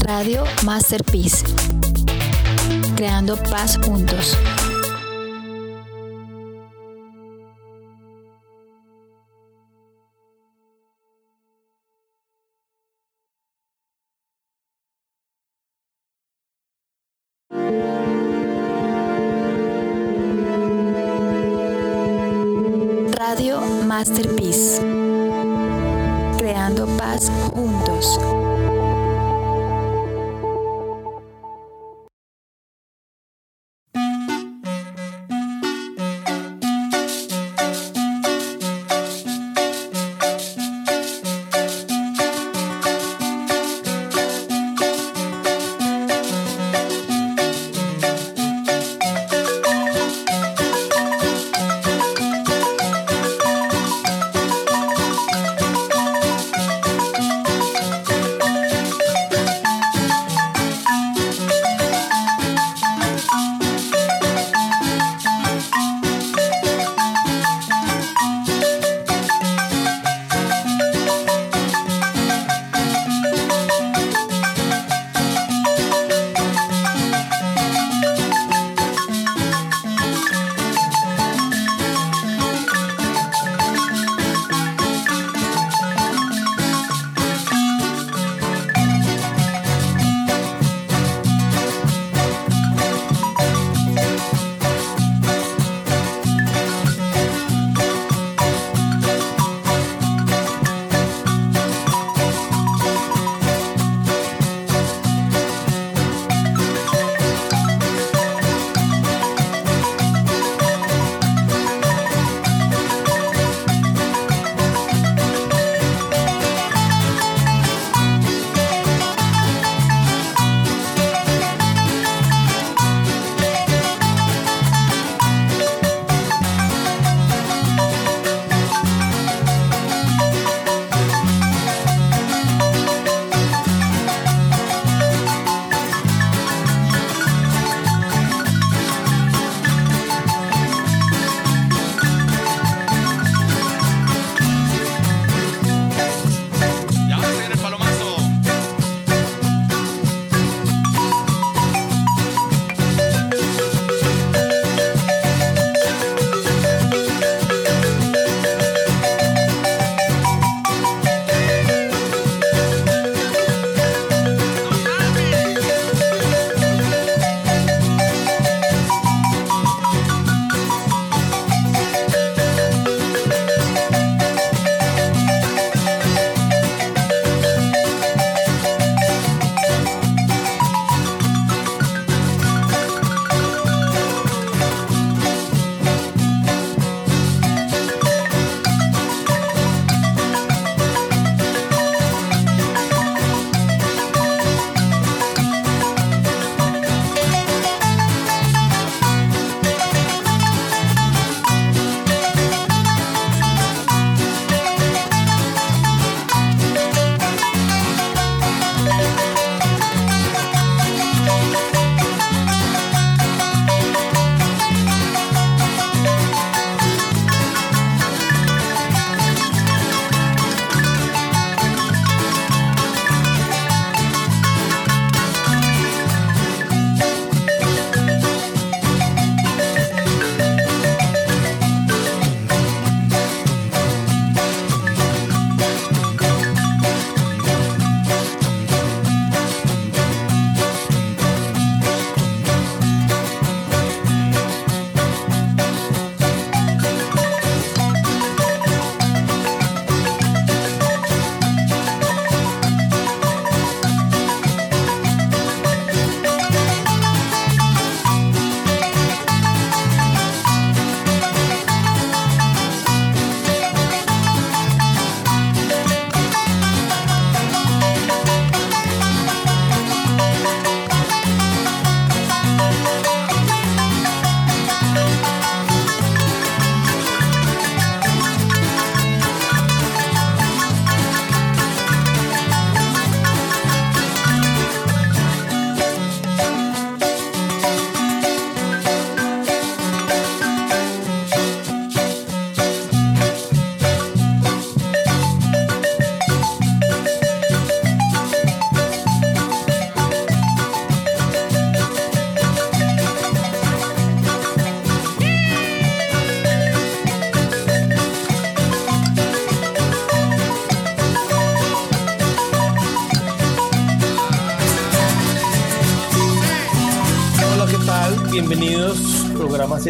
Radio Masterpiece. Creando paz juntos.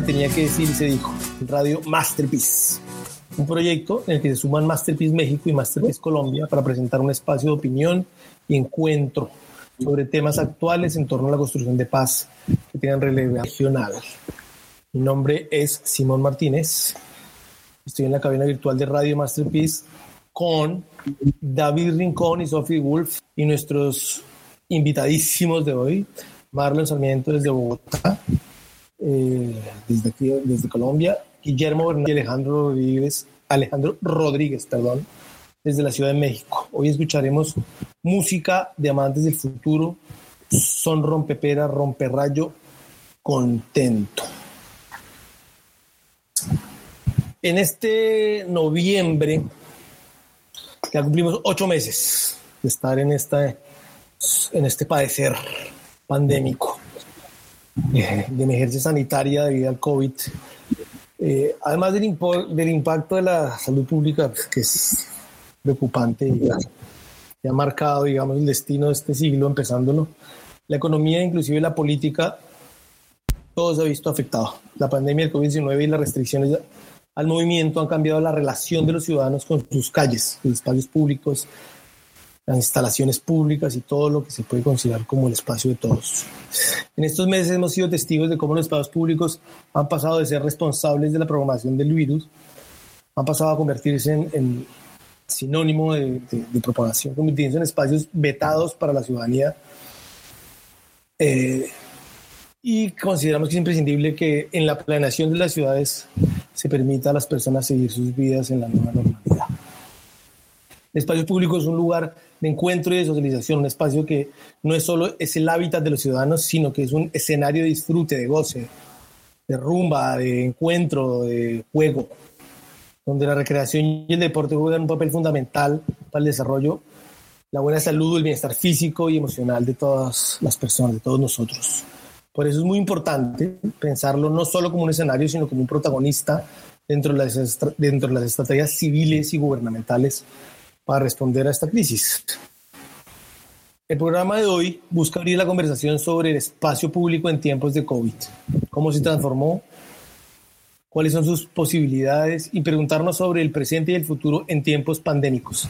Tenía que Decir y Se Dijo, Radio Masterpiece. Un proyecto en el que se suman Masterpiece México y Masterpiece Colombia para presentar un espacio de opinión y encuentro sobre temas actuales en torno a la construcción de paz que tengan relevancia regional. Mi nombre es Simón Martínez. Estoy en la cabina virtual de Radio Masterpiece con David Rincón y Sophie Wolf y nuestros invitadísimos de hoy, Marlon Sarmiento desde Bogotá, eh, desde aquí, desde Colombia, Guillermo Bernal y Alejandro Rodríguez, Alejandro Rodríguez, perdón, desde la Ciudad de México. Hoy escucharemos música de amantes del futuro, son rompepera, romperrayo, contento. En este noviembre, ya cumplimos ocho meses de estar en, esta, en este padecer pandémico de emergencia sanitaria debido al COVID. Eh, además del, del, impacto de la salud pública, pues, que es preocupante y, ha marcado, digamos, el destino de este siglo, empezándolo, la economía, inclusive la política, todo se ha visto afectado. La pandemia del COVID-19 y las restricciones al movimiento han cambiado la relación de los ciudadanos con sus calles, sus espacios públicos, las instalaciones públicas y todo lo que se puede considerar como el espacio de todos. En estos meses hemos sido testigos de cómo los espacios públicos han pasado de ser responsables de la propagación del virus, han pasado a convertirse en, sinónimo de, propagación, convirtiéndose en espacios vetados para la ciudadanía. Eh, y consideramos que es imprescindible que en la planeación de las ciudades se permita a las personas seguir sus vidas en la nueva normalidad. El espacio público es un lugar de encuentro y de socialización, un espacio que no es solo es el hábitat de los ciudadanos, sino que es un escenario de disfrute, de goce, de rumba, de encuentro, de juego, donde la recreación y el deporte juegan un papel fundamental para el desarrollo, la buena salud, el bienestar físico y emocional de todas las personas, de todos nosotros. Por eso es muy importante pensarlo no solo como un escenario, sino como un protagonista dentro de las, dentro de las estrategias civiles y gubernamentales para responder a esta crisis. El programa de hoy busca abrir la conversación sobre el espacio público en tiempos de COVID, cómo se transformó, cuáles son sus posibilidades y preguntarnos sobre el presente y el futuro en tiempos pandémicos.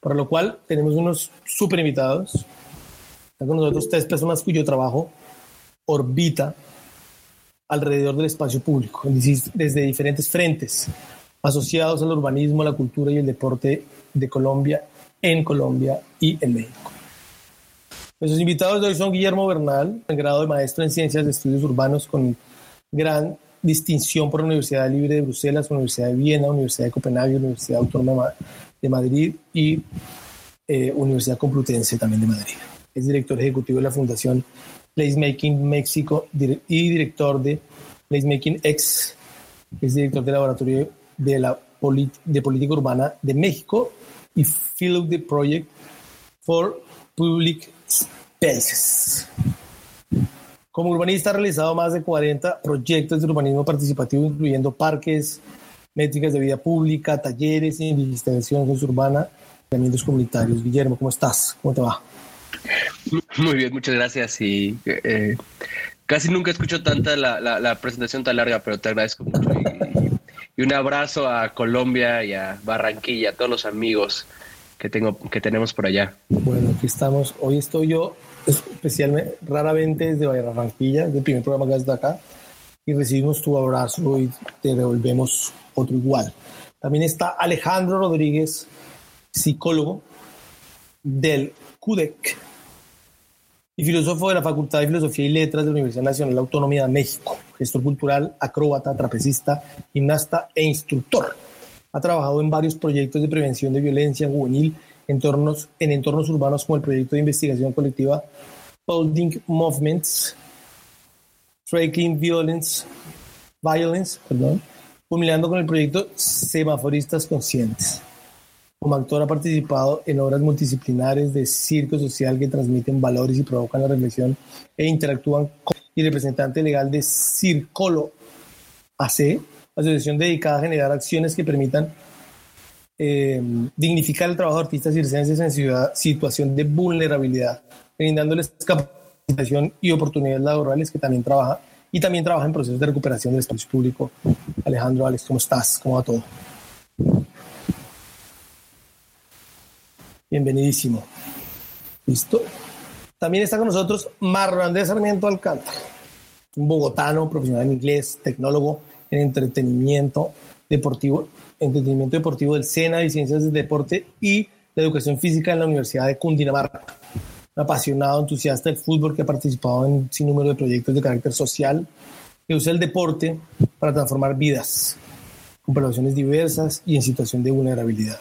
Para lo cual tenemos unos super invitados. Están con nosotros tres personas cuyo trabajo orbita alrededor del espacio público, desde diferentes frentes asociados al urbanismo, la cultura y el deporte de Colombia, en Colombia y en México. Nuestros invitados de hoy son Guillermo Bernal, en grado de maestro en Ciencias de Estudios Urbanos con gran distinción por la Universidad Libre de Bruselas, Universidad de Viena, Universidad de Copenhague, Universidad Autónoma de Madrid y eh, Universidad Complutense también de Madrid. Es director ejecutivo de la Fundación Placemaking México y director de Placemaking X. Es director del Laboratorio de, la de Política Urbana de México y Field the Project for Public Spaces. Como urbanista ha realizado más de 40 proyectos de urbanismo participativo, incluyendo parques, métricas de vida pública, talleres, investigación urbana, los comunitarios. Guillermo, ¿cómo estás? ¿Cómo te va? Muy bien, muchas gracias. Y eh, casi nunca escucho tanta la, presentación tan larga, pero te agradezco mucho. Y, un abrazo a Colombia y a Barranquilla, a todos los amigos que tengo que tenemos por allá. Bueno, aquí estamos. Hoy estoy yo especialmente, raramente desde Barranquilla, del primer programa que haces de acá, y recibimos tu abrazo y te devolvemos otro igual. También está Alejandro Rodríguez, psicólogo del CUDEC, y filósofo de la Facultad de Filosofía y Letras de la Universidad Nacional Autónoma de México, gestor cultural, acróbata, trapecista, gimnasta e instructor. Ha trabajado en varios proyectos de prevención de violencia juvenil en entornos, en entornos urbanos como el proyecto de investigación colectiva Holding Movements, Tracking Violence, Violence, perdón, culminando con el proyecto Semaforistas Conscientes. Como actor ha participado en obras multidisciplinares de circo social que transmiten valores y provocan la reflexión e interactúan con y representante legal de Circolo AC, asociación dedicada a generar acciones que permitan eh, dignificar el trabajo de artistas circenses en situación de vulnerabilidad, brindándoles capacitación y oportunidades laborales que también trabaja y también trabaja en procesos de recuperación del espacio público. Alejandro, Alex, ¿cómo estás? ¿Cómo va todo? Bienvenidísimo. ¿Listo? También está con nosotros Marlon Andrés Sarmiento Alcántara, un bogotano, profesional en inglés, tecnólogo en entretenimiento deportivo, entretenimiento deportivo del SENA y Ciencias del Deporte y de Educación Física en la Universidad de Cundinamarca. Un apasionado, entusiasta del fútbol que ha participado en sin número de proyectos de carácter social, que usa el deporte para transformar vidas, con poblaciones diversas y en situación de vulnerabilidad.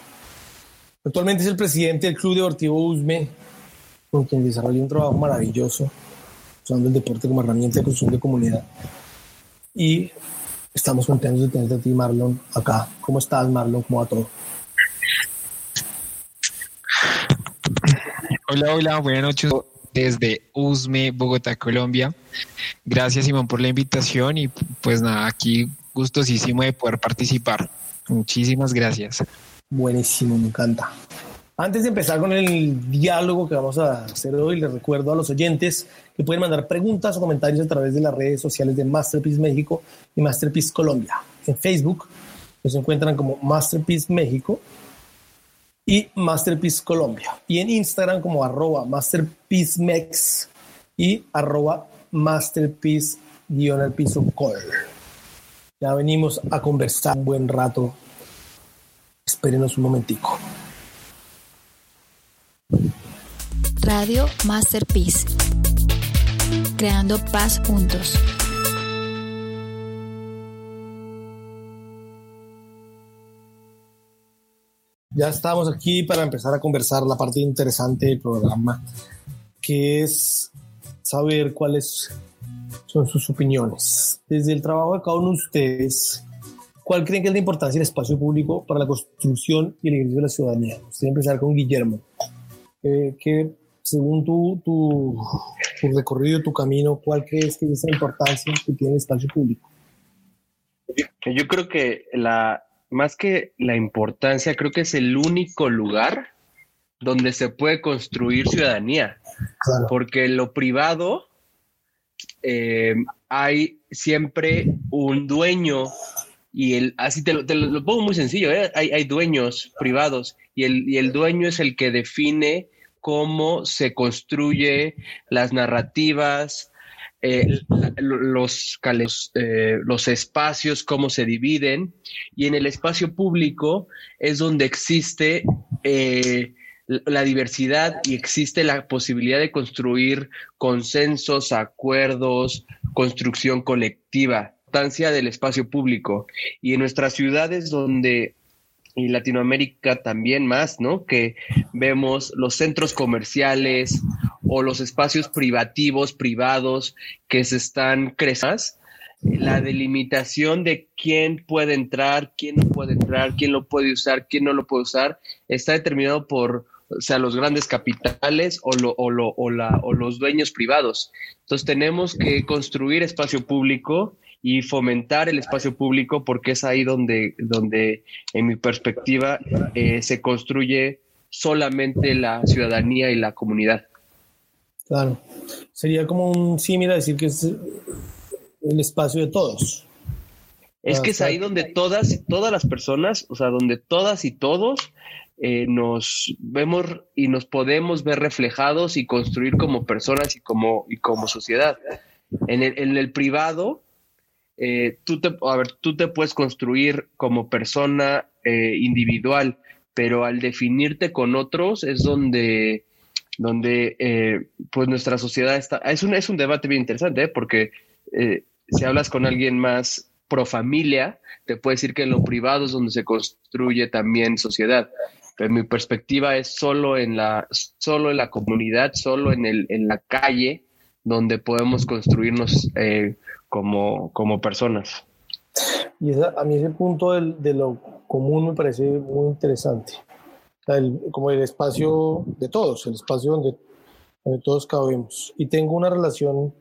Actualmente es el presidente del Club Deportivo USME, con quien desarrolla un trabajo maravilloso, usando el deporte como herramienta de construcción de comunidad. Y estamos contentos de tenerte a ti, Marlon, acá. ¿Cómo estás, Marlon? ¿Cómo va todo? Hola, hola, buenas noches desde USME, Bogotá, Colombia. Gracias, Simón, por la invitación y pues nada, aquí gustosísimo de poder participar. Muchísimas gracias. Buenísimo, me encanta. Antes de empezar con el diálogo que vamos a hacer hoy, les recuerdo a los oyentes que pueden mandar preguntas o comentarios a través de las redes sociales de Masterpiece México y Masterpiece Colombia. En Facebook nos encuentran como Masterpiece México y Masterpiece Colombia. Y en Instagram como arroba y arroba. Ya venimos a conversar un buen rato Espérenos un momentico. Radio Masterpiece. Creando paz juntos. Ya estamos aquí para empezar a conversar la parte interesante del programa, que es saber cuáles son sus opiniones. Desde el trabajo de cada uno de ustedes, ¿Cuál creen que es la importancia del espacio público para la construcción y el ejercicio de la ciudadanía? Usted empezar con Guillermo. Eh, que según tu, tu, tu, recorrido, tu camino, ¿cuál crees que es la importancia que tiene el espacio público? Yo creo que la, más que la importancia, creo que es el único lugar donde se puede construir ciudadanía. Claro. Porque en lo privado eh, hay siempre un dueño y el, así te lo, te lo pongo muy sencillo, ¿eh? hay, hay, dueños privados y el, y el dueño es el que define cómo se construye las narrativas, eh, los, eh, los espacios, cómo se dividen, y en el espacio público es donde existe eh, la diversidad y existe la posibilidad de construir consensos, acuerdos, construcción colectiva del espacio público. Y en nuestras ciudades donde, y Latinoamérica también más, ¿no? Que vemos los centros comerciales o los espacios privativos, privados, que se están creciendo la delimitación de quién puede entrar, quién no puede entrar, quién lo puede usar, quién no lo puede usar, está determinado por o sea, los grandes capitales o, lo, o, lo, o, la, o los dueños privados. Entonces tenemos que construir espacio público y fomentar el espacio público porque es ahí donde, donde en mi perspectiva, eh, se construye solamente la ciudadanía y la comunidad. Claro, sería como un símil a decir que es el espacio de todos. Es que es ahí donde todas, todas las personas, o sea, donde todas y todos eh, nos vemos y nos podemos ver reflejados y construir como personas y como, y como sociedad. En el, en el privado, eh, tú, te, a ver, tú te puedes construir como persona eh, individual, pero al definirte con otros es donde, donde eh, pues nuestra sociedad está. Es un, es un debate bien interesante, porque si hablas con alguien más pro familia, te puede decir que en lo privado es donde se construye también sociedad. Pero mi perspectiva es solo en la, solo en la comunidad, solo en, el, en la calle, donde podemos construirnos como, como personas. Y esa, a mí ese punto del, de lo común me parece muy interesante. el, como el espacio de todos, el espacio donde, donde todos cabemos. Y tengo una relación,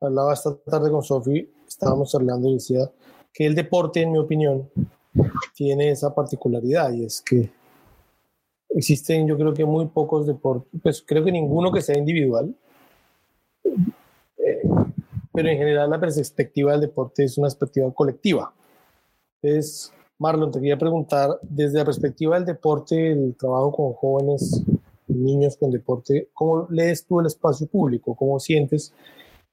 hablaba esta tarde con Sofi, estábamos hablando y decía que el deporte, en mi opinión, tiene esa particularidad y es que existen yo creo que muy pocos deportes, pues creo que ninguno que sea individual, pero en general la perspectiva del deporte es una perspectiva colectiva. Entonces, Marlon, te quería preguntar, desde la perspectiva del deporte, el trabajo con jóvenes niños con deporte, ¿cómo lees tú el espacio público? ¿Cómo sientes?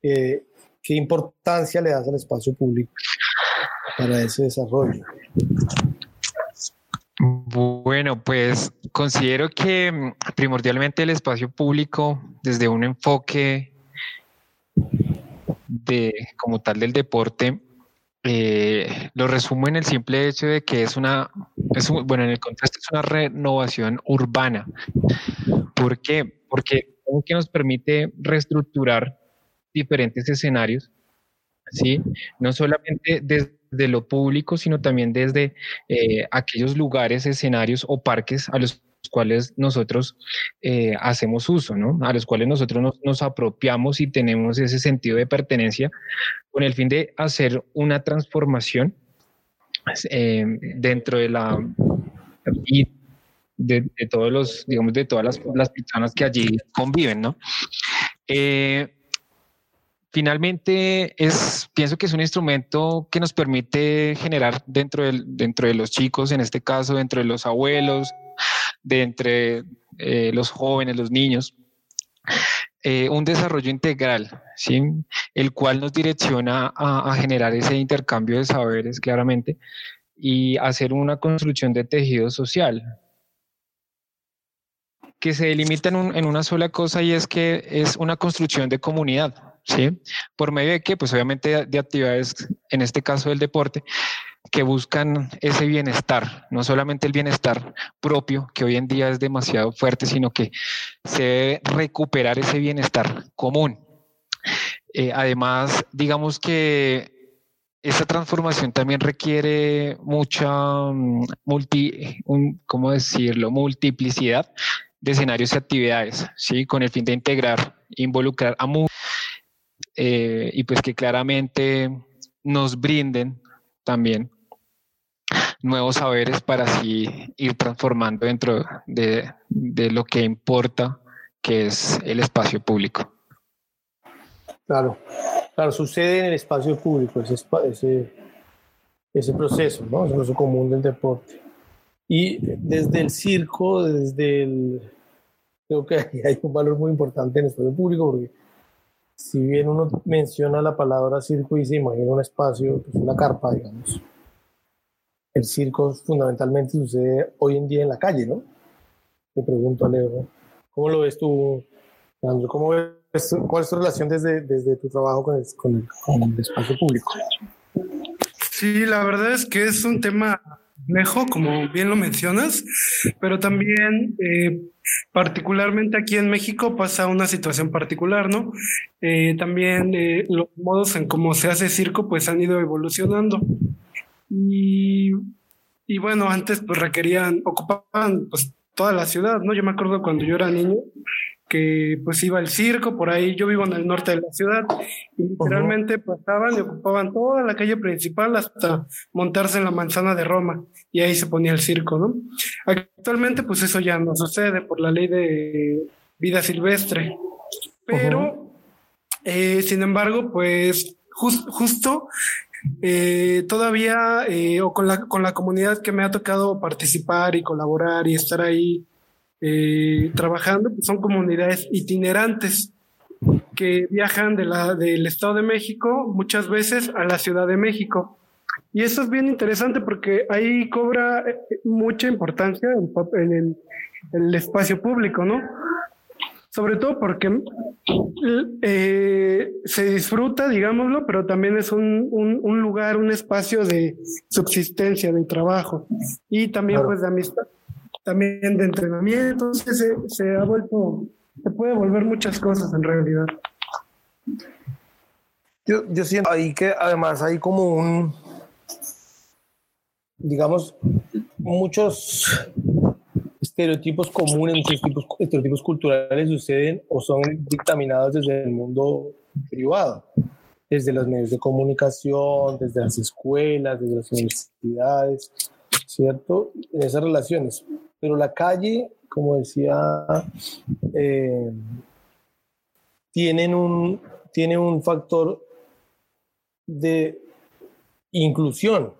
Eh, ¿Qué importancia le das al espacio público para ese desarrollo? Bueno, pues considero que mm, primordialmente el espacio público, desde un enfoque de como tal del deporte, eh, lo resumo en el simple hecho de que es una, es bueno, en el contexto es una renovación urbana. ¿Por qué? Porque que nos permite reestructurar diferentes escenarios, ¿sí? No solamente desde lo público, sino también desde eh, aquellos lugares, escenarios o parques a los cuales nosotros eh, hacemos uso, ¿no? A los cuales nosotros nos, apropiamos y tenemos ese sentido de pertenencia con el fin de hacer una transformación eh, dentro de la y de, todos los, digamos, de todas las, las personas que allí conviven, ¿no? Eh, finalmente es, pienso que es un instrumento que nos permite generar dentro, de los chicos, en este caso, dentro de los abuelos, de entre eh, los jóvenes, los niños, eh, un desarrollo integral, ¿sí? el cual nos direcciona a, generar ese intercambio de saberes claramente y hacer una construcción de tejido social que se delimita en una sola cosa y es que es una construcción de comunidad. ¿Sí? Por medio de qué? Pues obviamente de actividades, en este caso del deporte, que buscan ese bienestar, no solamente el bienestar propio, que hoy en día es demasiado fuerte, sino que se debe recuperar ese bienestar común. Eh, además, digamos que esa transformación también requiere mucha mm, multi, ¿cómo decirlo? multiplicidad de escenarios y actividades, ¿sí? con el fin de integrar, involucrar a muchos eh, y pues que claramente nos brinden también nuevos saberes para así ir transformando dentro de, lo que importa, que es el espacio público. Claro, claro, sucede en el espacio público ese, ese, ese proceso, ¿no? Ese proceso común del deporte. Y desde el circo, desde el... Creo que hay un valor muy importante en el espacio público porque si bien uno menciona la palabra circo y se imagina un espacio, pues una carpa, digamos, el circo fundamentalmente sucede hoy en día en la calle, ¿no? Te pregunto, Leo, ¿cómo lo ves tú, ¿Cómo ves, ¿Cuál es tu relación desde, desde tu trabajo con el, con el espacio público? Sí, la verdad es que es un tema complejo, como bien lo mencionas, pero también eh, particularmente aquí en México pasa una situación particular, ¿no? Eh, también eh, los modos en cómo se hace circo pues han ido evolucionando. Y, y bueno, antes pues requerían, ocupaban pues toda la ciudad, ¿no? Yo me acuerdo cuando yo era niño, que pues iba al circo por ahí, yo vivo en el norte de la ciudad y literalmente pasaban y ocupaban toda la calle principal hasta montarse en la manzana de Roma y ahí se ponía el circo, ¿no? Actualmente pues eso ya no sucede por la ley de vida silvestre, pero eh, sin embargo pues justo eh, todavía eh, o con la, con la comunidad que me ha tocado participar y colaborar y estar ahí eh, trabajando, pues son comunidades itinerantes que viajan de la, del Estado de México muchas veces a la Ciudad de México. Y eso es bien interesante porque ahí cobra eh, mucha importancia en, el, el, espacio público, ¿no? Sobre todo porque eh, se disfruta, digámoslo, pero también es un, un, un, lugar, un espacio de subsistencia, de trabajo y también pues de amistad también de entrenamiento, se, se ha vuelto, se puede volver muchas cosas en realidad. Yo, yo siento ahí que además hay como un, digamos, muchos estereotipos comunes, muchos tipos, estereotipos culturales suceden o son dictaminados desde el mundo privado, desde los medios de comunicación, desde las escuelas, desde las universidades, ¿cierto? En esas relaciones pero la calle, como decía, eh, tienen un, tiene un factor de inclusión.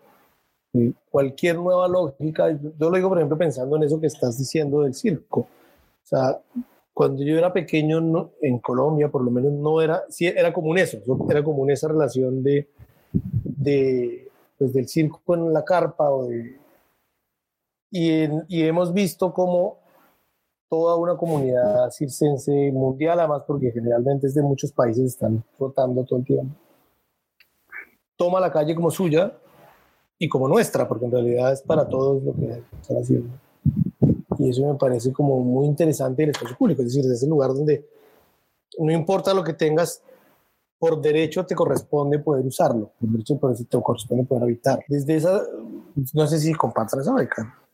Cualquier nueva lógica, yo lo digo por ejemplo pensando en eso que estás diciendo del circo. O sea, cuando yo era pequeño en Colombia, por lo menos no era, sí, era común eso, era común esa relación de, de pues, del circo en la carpa o de, y, y hemos visto cómo toda una comunidad circense mundial, además porque generalmente es de muchos países, están rotando todo el tiempo, toma la calle como suya y como nuestra, porque en realidad es para todos lo que están haciendo. Y eso me parece como muy interesante el espacio público, es decir, es el lugar donde no importa lo que tengas, por derecho te corresponde poder usarlo, por derecho te corresponde poder habitar. Desde esa, no sé si compartan esa beca,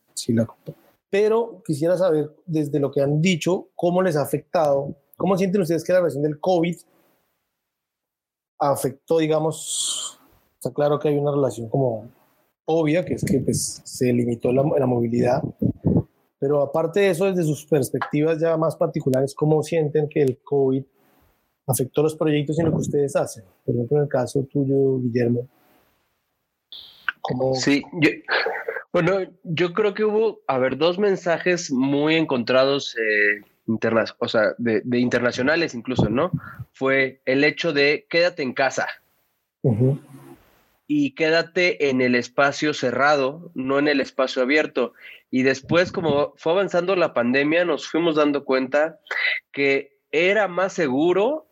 pero quisiera saber desde lo que han dicho, cómo les ha afectado, cómo sienten ustedes que la relación del COVID afectó, digamos, está claro que hay una relación como obvia, que es que pues, se limitó la, la movilidad, pero aparte de eso, desde sus perspectivas ya más particulares, ¿cómo sienten que el COVID afectó los proyectos y lo que ustedes hacen? Por ejemplo, en el caso tuyo, Guillermo. ¿cómo... Sí, yo, bueno, yo creo que hubo, a ver, dos mensajes muy encontrados, eh, o sea, de, internacionales incluso, ¿no? Fue el hecho de quédate en casa y quédate en el espacio cerrado, no en el espacio abierto. Y después, como fue avanzando la pandemia, nos fuimos dando cuenta que era más seguro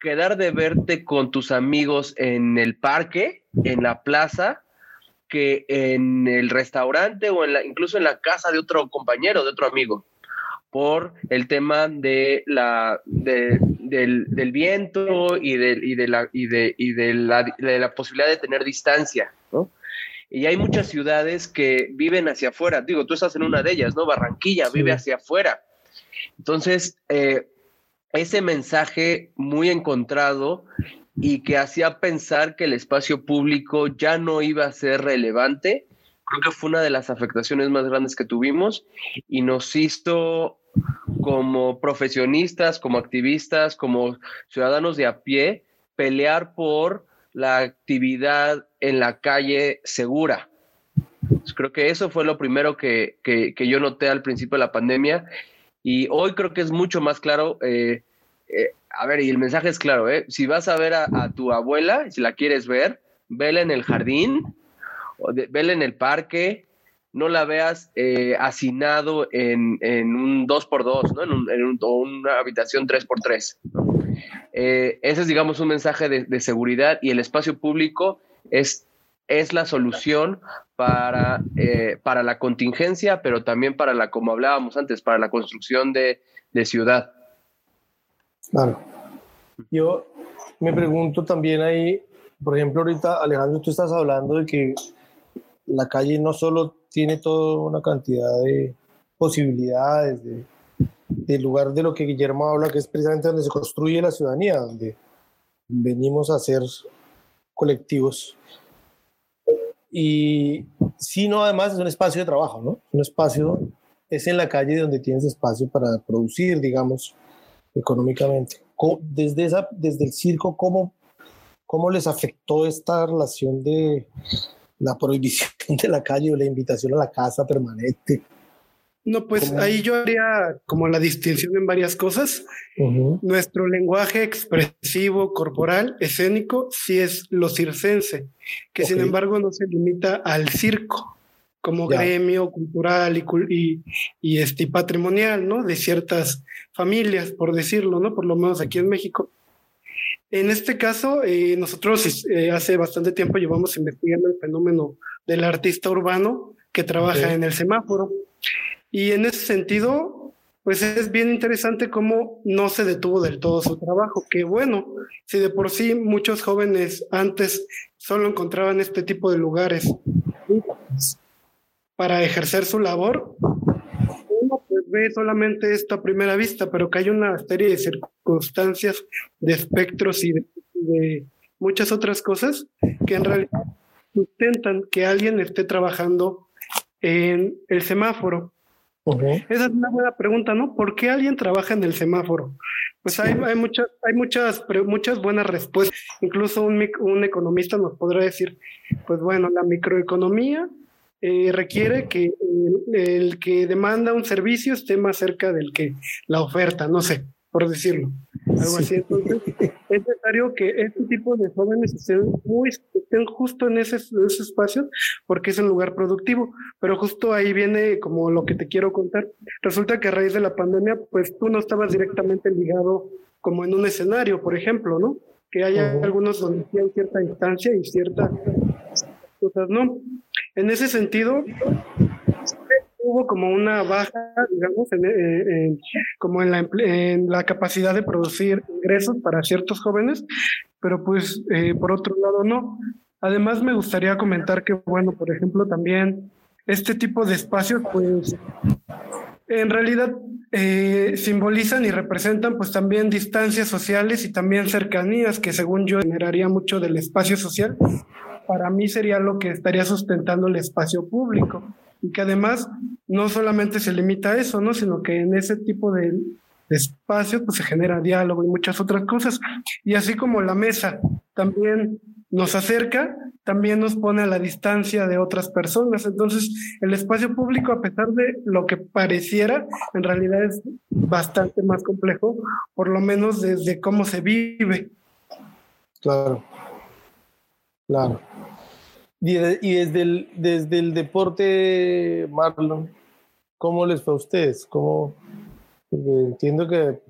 quedar de verte con tus amigos en el parque, en la plaza, que en el restaurante o en la, incluso en la casa de otro compañero, de otro amigo, por el tema de la, del, viento y, de, y, de, la, y, de, y de, la, de la posibilidad de tener distancia, ¿no? Y hay muchas ciudades que viven hacia afuera. Digo, tú estás en una de ellas, ¿no? Barranquilla vive hacia afuera. Entonces, eh, ese mensaje muy encontrado y que hacía pensar que el espacio público ya no iba a ser relevante. Creo que fue una de las afectaciones más grandes que tuvimos y nos hizo como profesionistas, como activistas, como ciudadanos de a pie, pelear por la actividad en la calle segura. creo que eso fue lo primero que, yo noté al principio de la pandemia y hoy creo que es mucho más claro. Eh, eh, a ver, y el mensaje es claro, ¿eh? Si vas a ver a, tu abuela, si la quieres ver, vela en el jardín, o vela en el parque, no la veas eh, hacinado en, un 2x2, ¿no? En, un, o una habitación 3x3. Eh, ese es, digamos, un mensaje de, seguridad y el espacio público es, es la solución para, eh, para la contingencia, pero también para la, como hablábamos antes, para la construcción de, de ciudad. Claro. Yo me pregunto también ahí, por ejemplo, ahorita Alejandro, tú estás hablando de que la calle no solo tiene toda una cantidad de posibilidades, de, del lugar de lo que Guillermo habla, que es precisamente donde se construye la ciudadanía, donde venimos a ser colectivos. Y sino además es un espacio de trabajo, ¿no? Un espacio, es en la calle donde tienes espacio para producir, digamos, económicamente. Desde, esa, desde el circo, ¿cómo, ¿cómo les afectó esta relación de la prohibición de la calle o la invitación a la casa permanente? No, pues ahí yo haría como la distinción en varias cosas. Nuestro lenguaje expresivo, corporal, escénico, sí es lo circense, que sin embargo no se limita al circo como gremio cultural y, y, este, patrimonial, ¿no? De ciertas familias, por decirlo, ¿no? Por lo menos aquí en México. En este caso, eh, nosotros eh, hace bastante tiempo llevamos investigando el fenómeno del artista urbano que trabaja en el semáforo. Y en ese sentido, pues es bien interesante cómo no se detuvo del todo su trabajo, que bueno, si de por sí muchos jóvenes antes solo encontraban este tipo de lugares para ejercer su labor, uno pues ve solamente esto a primera vista, pero que hay una serie de circunstancias, de espectros y de, muchas otras cosas que en realidad sustentan que alguien esté trabajando en el semáforo. Esa es una buena pregunta, ¿no? ¿Por qué alguien trabaja en el semáforo? Pues hay, hay, muchas, hay muchas, muchas buenas respuestas. Incluso un, un economista nos podrá decir, pues bueno, la microeconomía eh, requiere que el, que demanda un servicio esté más cerca del que la oferta, no sé, por decirlo. Algo así. Entonces, es necesario que este tipo de jóvenes estén, muy, estén justo en ese, ese espacio porque es un lugar productivo. Pero justo ahí viene como lo que te quiero contar. Resulta que a raíz de la pandemia, pues tú no estabas directamente ligado como en un escenario, por ejemplo, ¿no? Que haya algunos donde hay cierta distancia y ciertas cosas, ¿no? En ese sentido, hubo como una baja, digamos, en, como en la, en la, capacidad de producir ingresos para ciertos jóvenes, pero pues eh, por otro lado no. Además me gustaría comentar que, bueno, por ejemplo, también este tipo de espacios, pues en realidad eh, simbolizan y representan pues también distancias sociales y también cercanías que según yo generaría mucho del espacio social para mí sería lo que estaría sustentando el espacio público y que además no solamente se limita a eso, ¿no? sino que en ese tipo de, espacio pues se genera diálogo y muchas otras cosas. Y así como la mesa también nos acerca, también nos pone a la distancia de otras personas. Entonces, el espacio público, a pesar de lo que pareciera, en realidad es bastante más complejo, por lo menos desde cómo se vive. Claro. Claro. Y, desde, el, desde el deporte, Marlon, ¿cómo les fue a ustedes? ¿Cómo, entiendo que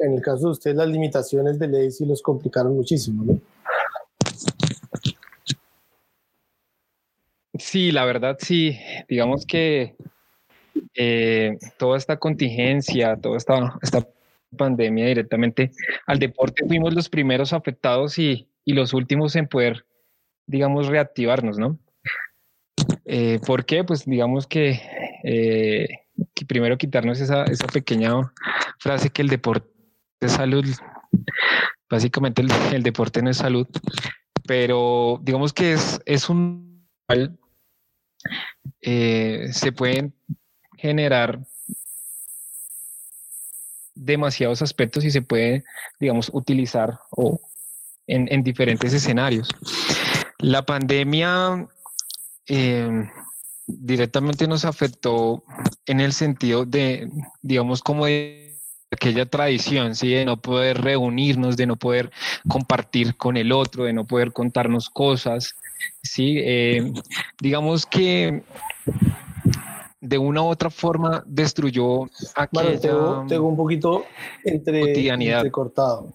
en el caso de ustedes las limitaciones de ley sí los complicaron muchísimo, ¿no? Sí, la verdad sí. Digamos que eh, toda esta contingencia, toda esta, esta pandemia directamente al deporte fuimos los primeros afectados y, y los últimos en poder digamos, reactivarnos, ¿no? Eh, ¿Por qué? Pues digamos que, eh, primero quitarnos esa, esa, pequeña frase que el deporte es salud, básicamente el, deporte no es salud, pero digamos que es, es un... Eh, se pueden generar demasiados aspectos y se puede, digamos, utilizar o en, en diferentes escenarios. La pandemia eh, directamente nos afectó en el sentido de, digamos, como de aquella tradición, ¿sí? de no poder reunirnos, de no poder compartir con el otro, de no poder contarnos cosas. ¿sí? Eh, digamos que de una u otra forma destruyó aquella tengo, un poquito entre, cotidianidad. cortado.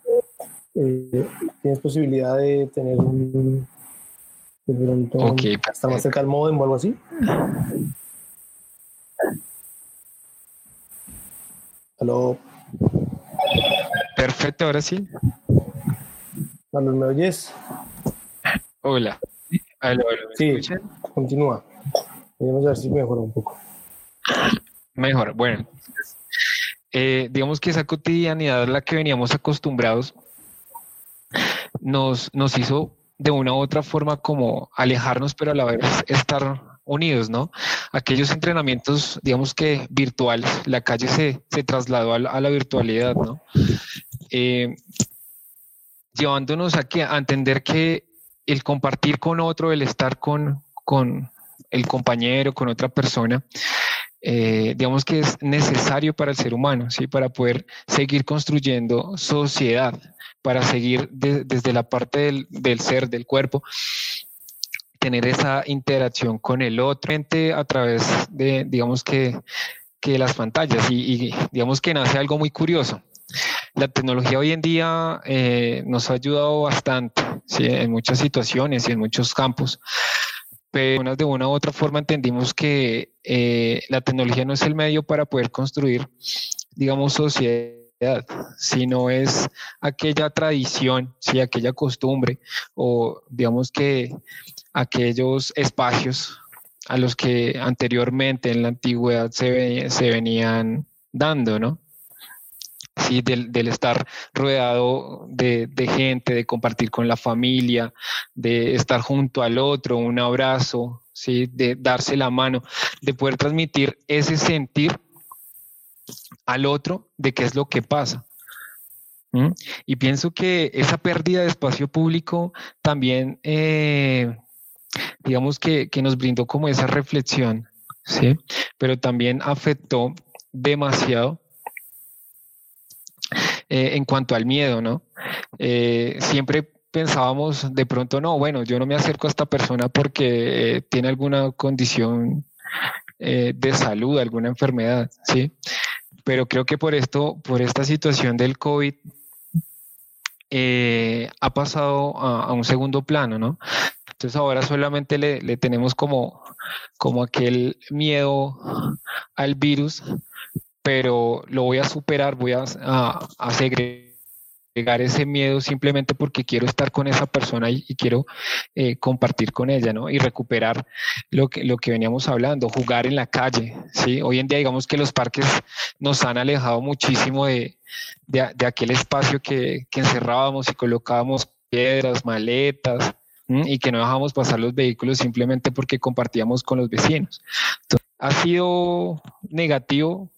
Eh, ¿Tienes posibilidad de tener un Okay. ¿Está más cerca del modem o algo así? Aló. Perfecto, ahora sí. Carlos, ¿me oyes? Hola. Aló, sí, continúa. Vamos a ver si mejora un poco. Mejor, bueno. Eh, digamos que esa cotidianidad a la que veníamos acostumbrados nos, nos hizo de una u otra forma como alejarnos, pero a la vez estar unidos, ¿no? Aquellos entrenamientos, digamos que virtuales, la calle se, se trasladó a la, virtualidad, ¿no? Eh, llevándonos a, que, a entender que el compartir con otro, el estar con, con el compañero, con otra persona, eh, digamos que es necesario para el ser humano, ¿sí? Para poder seguir construyendo sociedad, para seguir desde la parte del, ser, del cuerpo, tener esa interacción con el otro a través de, digamos que, las pantallas y, digamos que nace algo muy curioso. La tecnología hoy en día eh, nos ha ayudado bastante en muchas situaciones y en muchos campos, pero de una u otra forma entendimos que eh, la tecnología no es el medio para poder construir, digamos, sociedad si no es aquella tradición, si aquella costumbre o digamos que aquellos espacios a los que anteriormente en la antigüedad se, se venían dando, ¿no? Sí, del, estar rodeado de, gente, de compartir con la familia, de estar junto al otro, un abrazo, ¿sí? de darse la mano, de poder transmitir ese sentir al otro de qué es lo que pasa. Y pienso que esa pérdida de espacio público también, eh, digamos que, nos brindó como esa reflexión, ¿sí? Pero también afectó demasiado eh, en cuanto al miedo, ¿no? Eh, siempre pensábamos de pronto, no, bueno, yo no me acerco a esta persona porque tiene alguna condición de salud, alguna enfermedad, ¿sí? Pero creo que por esto, por esta situación del COVID, eh, ha pasado a, un segundo plano, ¿no? Entonces ahora solamente le, tenemos como, como aquel miedo al virus, pero lo voy a superar, voy a, a, a Llegar ese miedo simplemente porque quiero estar con esa persona y, quiero eh, compartir con ella, ¿no? Y recuperar lo que, lo que veníamos hablando, jugar en la calle, ¿sí? Hoy en día digamos que los parques nos han alejado muchísimo de, de, aquel espacio que, que, encerrábamos y colocábamos piedras, maletas, y que no dejábamos pasar los vehículos simplemente porque compartíamos con los vecinos. ha sido negativo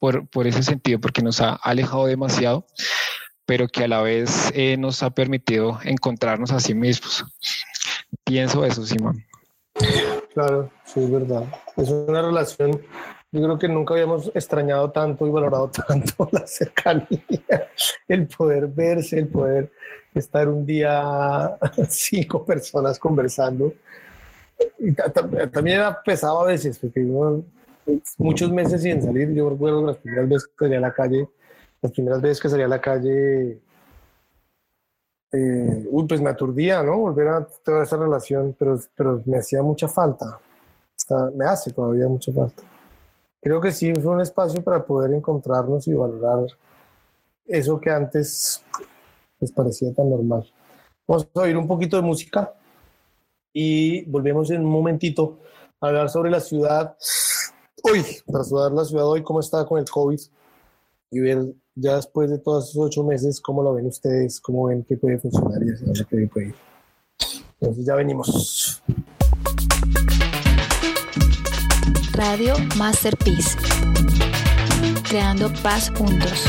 por, por, ese sentido, porque nos ha alejado demasiado, pero que a la vez eh, nos ha permitido encontrarnos a sí mismos. Pienso eso, Simón. Claro, sí, es verdad. Es una relación, yo creo que nunca habíamos extrañado tanto y valorado tanto la cercanía, el poder verse, el poder estar un día cinco personas conversando. Y también era pesado a veces, porque muchos meses sin salir, yo recuerdo las primeras veces que salía a la calle, las primeras veces que salía a la calle, eh, uy, pues me aturdía, ¿no? Volver a toda esa relación, pero, pero me hacía mucha falta. me hace todavía mucha falta. Creo que sí fue un espacio para poder encontrarnos y valorar eso que antes les parecía tan normal. Vamos a oír un poquito de música y volvemos en un momentito a hablar sobre la ciudad. Uy, para saludar la ciudad hoy, cómo está con el COVID y ver ya después de todos esos ocho meses, ¿cómo lo ven ustedes? ¿Cómo ven que puede funcionar y hacia dónde puede ir? Entonces ya venimos. Radio Masterpiece. Creando paz juntos.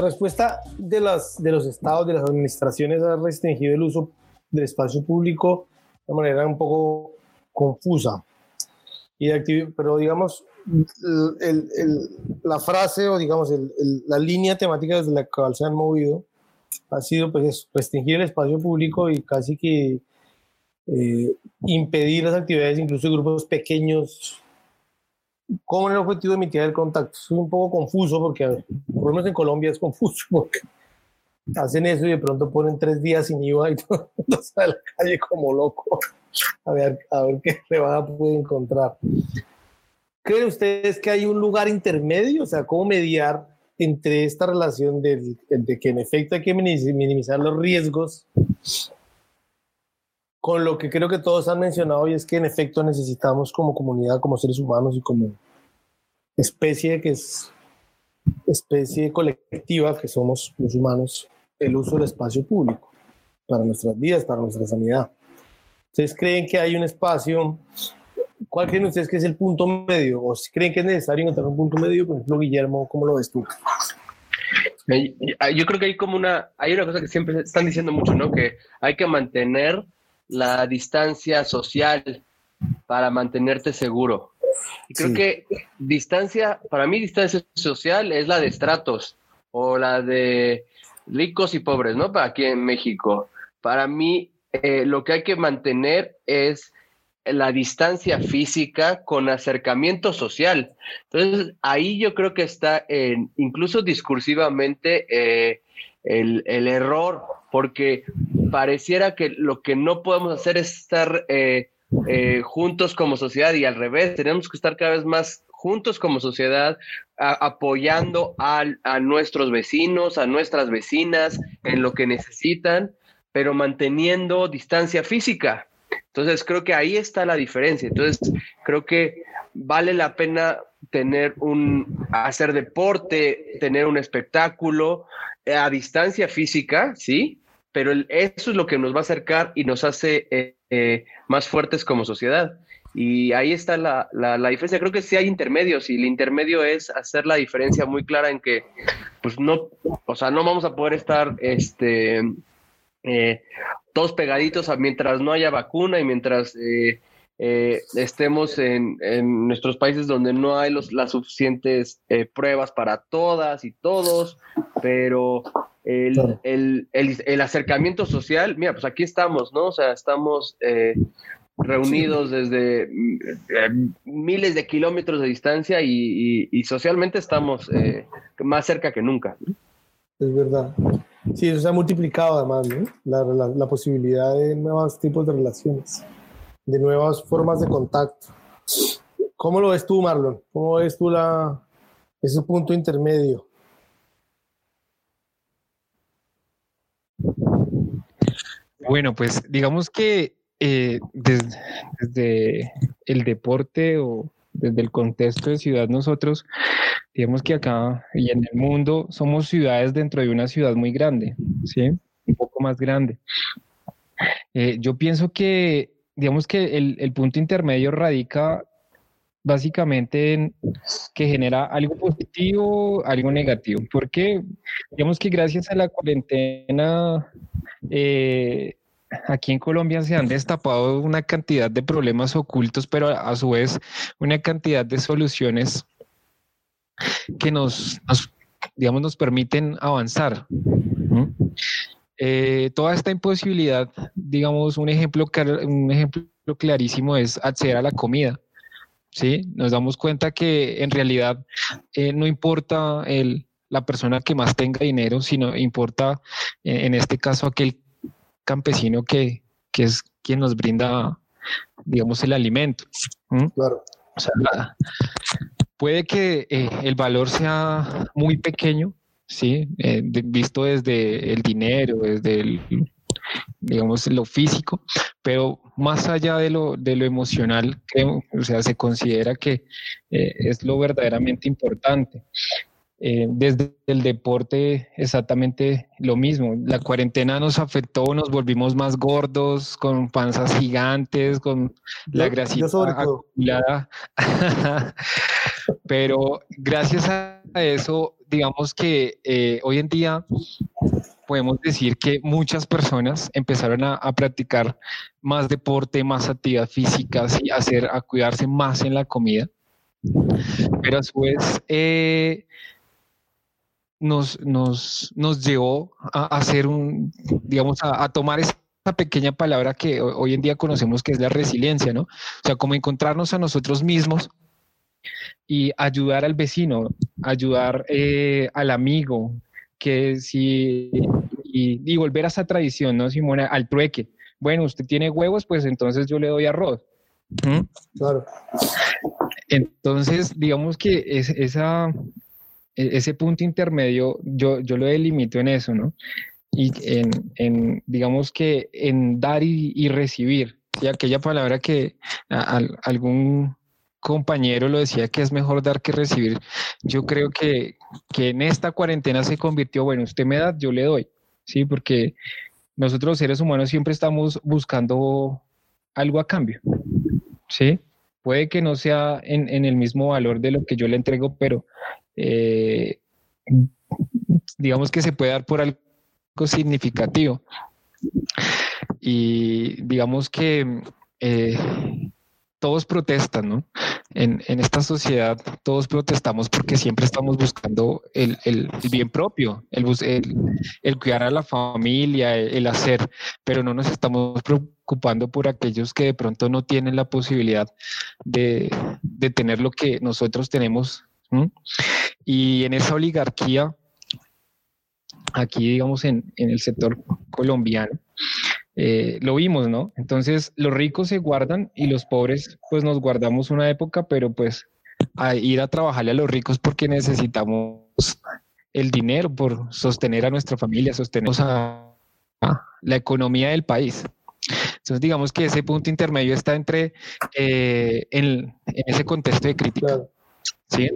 La respuesta de, las, de los estados, de las administraciones, ha restringido el uso del espacio público de manera un poco confusa. Y de pero digamos, el- el- la frase o digamos el- la línea temática desde la cual se han movido ha sido pues restringir el espacio público y casi que eh, impedir las actividades incluso de grupos pequeños con el objetivo de mitigar el contacto. Es un poco confuso porque, por lo menos en Colombia es confuso porque hacen eso y de pronto ponen tres días sin IVA y todo sale a la calle como loco a ver, a ver qué rebada puede encontrar. ¿Creen ustedes que hay un lugar intermedio? O sea, ¿cómo mediar entre esta relación de que en efecto hay que minimiz- minimizar los riesgos con lo que creo que todos han mencionado y es que en efecto necesitamos como comunidad, como seres humanos y como especie que es especie colectiva que somos los humanos, el uso del espacio público para nuestras vidas, para nuestra sanidad. ¿Ustedes creen que hay un espacio? ¿Cuál creen ustedes que es el punto medio? ¿O si creen que es necesario encontrar un punto medio? Por ejemplo, Guillermo, ¿cómo lo ves tú? Eh, Yo creo que hay como una, hay una cosa que siempre están diciendo mucho, ¿no? Que hay que mantener la distancia social para mantenerte seguro. Y creo Sí. que distancia, para mí distancia social es la de estratos o la de ricos y pobres, ¿no? Para aquí en México. Para mí eh, lo que hay que mantener es la distancia física con acercamiento social. Entonces, ahí yo creo que está en, incluso discursivamente eh, el, el error, porque pareciera que lo que no podemos hacer es estar eh, eh, juntos como sociedad y al revés, tenemos que estar cada vez más juntos como sociedad, a- apoyando al- a nuestros vecinos, a nuestras vecinas en lo que necesitan, pero manteniendo distancia física. Entonces creo que ahí está la diferencia. Entonces creo que vale la pena tener un, hacer deporte, tener un espectáculo eh, a distancia física, ¿sí? Pero el- eso es lo que nos va a acercar y nos hace eh, eh, más fuertes como sociedad. Y ahí está la, la, diferencia. Creo que sí hay intermedios y el intermedio es hacer la diferencia muy clara en que, pues no, o sea, no vamos a poder estar, este, eh, todos pegaditos a- mientras no haya vacuna y mientras eh, eh, estemos en, en nuestros países donde no hay los, las suficientes eh, pruebas para todas y todos, pero el, Claro. el, el, el acercamiento social, mira, pues aquí estamos, ¿no? O sea, estamos eh, reunidos desde mm, eh, miles de kilómetros de distancia y, y- y socialmente estamos eh, más cerca que nunca. ¿no? Es verdad. Sí, eso se ha multiplicado además, ¿no? La, la- la posibilidad de nuevos tipos de relaciones, de nuevas formas de contacto. ¿Cómo lo ves tú, Marlon? ¿Cómo ves tú la, ese punto intermedio? Bueno, pues digamos que eh, des- desde, el deporte o desde el contexto de ciudad nosotros, digamos que acá y en el mundo somos ciudades dentro de una ciudad muy grande, ¿sí? Un poco más grande. Eh, yo pienso que, digamos que el, el punto intermedio radica básicamente en que genera algo positivo, algo negativo. Porque digamos que gracias a la cuarentena eh, aquí en Colombia se han destapado una cantidad de problemas ocultos, pero a, su vez una cantidad de soluciones que nos, nos, digamos, nos permiten avanzar. ¿no? Eh, toda esta imposibilidad, digamos, un ejemplo, un ejemplo clarísimo es acceder a la comida. ¿sí? Nos damos cuenta que en realidad eh, no importa el, la persona que más tenga dinero, sino importa, eh, en este caso, aquel campesino que, que es quien nos brinda, digamos, el alimento. Claro. O sea, puede que eh, el valor sea muy pequeño, ¿sí? Eh, visto desde el dinero, desde el, digamos, lo físico, pero más allá de lo, de lo emocional, creo, o sea, se considera que eh, es lo verdaderamente importante. Eh, desde el deporte exactamente lo mismo. La cuarentena nos afectó, nos volvimos más gordos, con panzas gigantes, con la grasita acumulada. Pero gracias a eso, digamos que eh, hoy en día podemos decir que muchas personas empezaron a, practicar más deporte, más actividad física, y hacer, a cuidarse más en la comida. Pero a su vez, eh, nos, nos, nos llevó a hacer un, digamos, a, tomar esa pequeña palabra que hoy en día conocemos que es la resiliencia, ¿no? O sea, como encontrarnos a nosotros mismos y ayudar al vecino, ayudar eh, al amigo, que si, y, volver a esa tradición, ¿no, Simona? Al trueque. Bueno, usted tiene huevos, pues entonces yo le doy arroz. ¿Mm? Claro. Entonces, digamos que es, esa, ese punto intermedio yo, yo lo delimito en eso, ¿no? Y en, digamos que en dar y, recibir, y aquella palabra que algún compañero lo decía que es mejor dar que recibir, yo creo que, que en esta cuarentena se convirtió, bueno, usted me da, yo le doy, ¿sí? Porque nosotros seres humanos siempre estamos buscando algo a cambio, ¿sí? Puede que no sea en, en el mismo valor de lo que yo le entrego, pero eh, digamos que se puede dar por algo significativo. Y digamos que eh, todos protestan, ¿no? En, esta sociedad todos protestamos porque siempre estamos buscando el, bien propio, el, el, cuidar a la familia, el, hacer, pero no nos estamos preocupando por aquellos que de pronto no tienen la posibilidad de, de tener lo que nosotros tenemos y en esa oligarquía, aquí digamos en, el sector colombiano, eh, lo vimos, ¿no? Entonces los ricos se guardan y los pobres pues nos guardamos una época, pero pues a ir a trabajarle a los ricos porque necesitamos el dinero por sostener a nuestra familia, sostener a, la economía del país. Entonces digamos que ese punto intermedio está entre eh, en, ese contexto de crítica. ¿sí?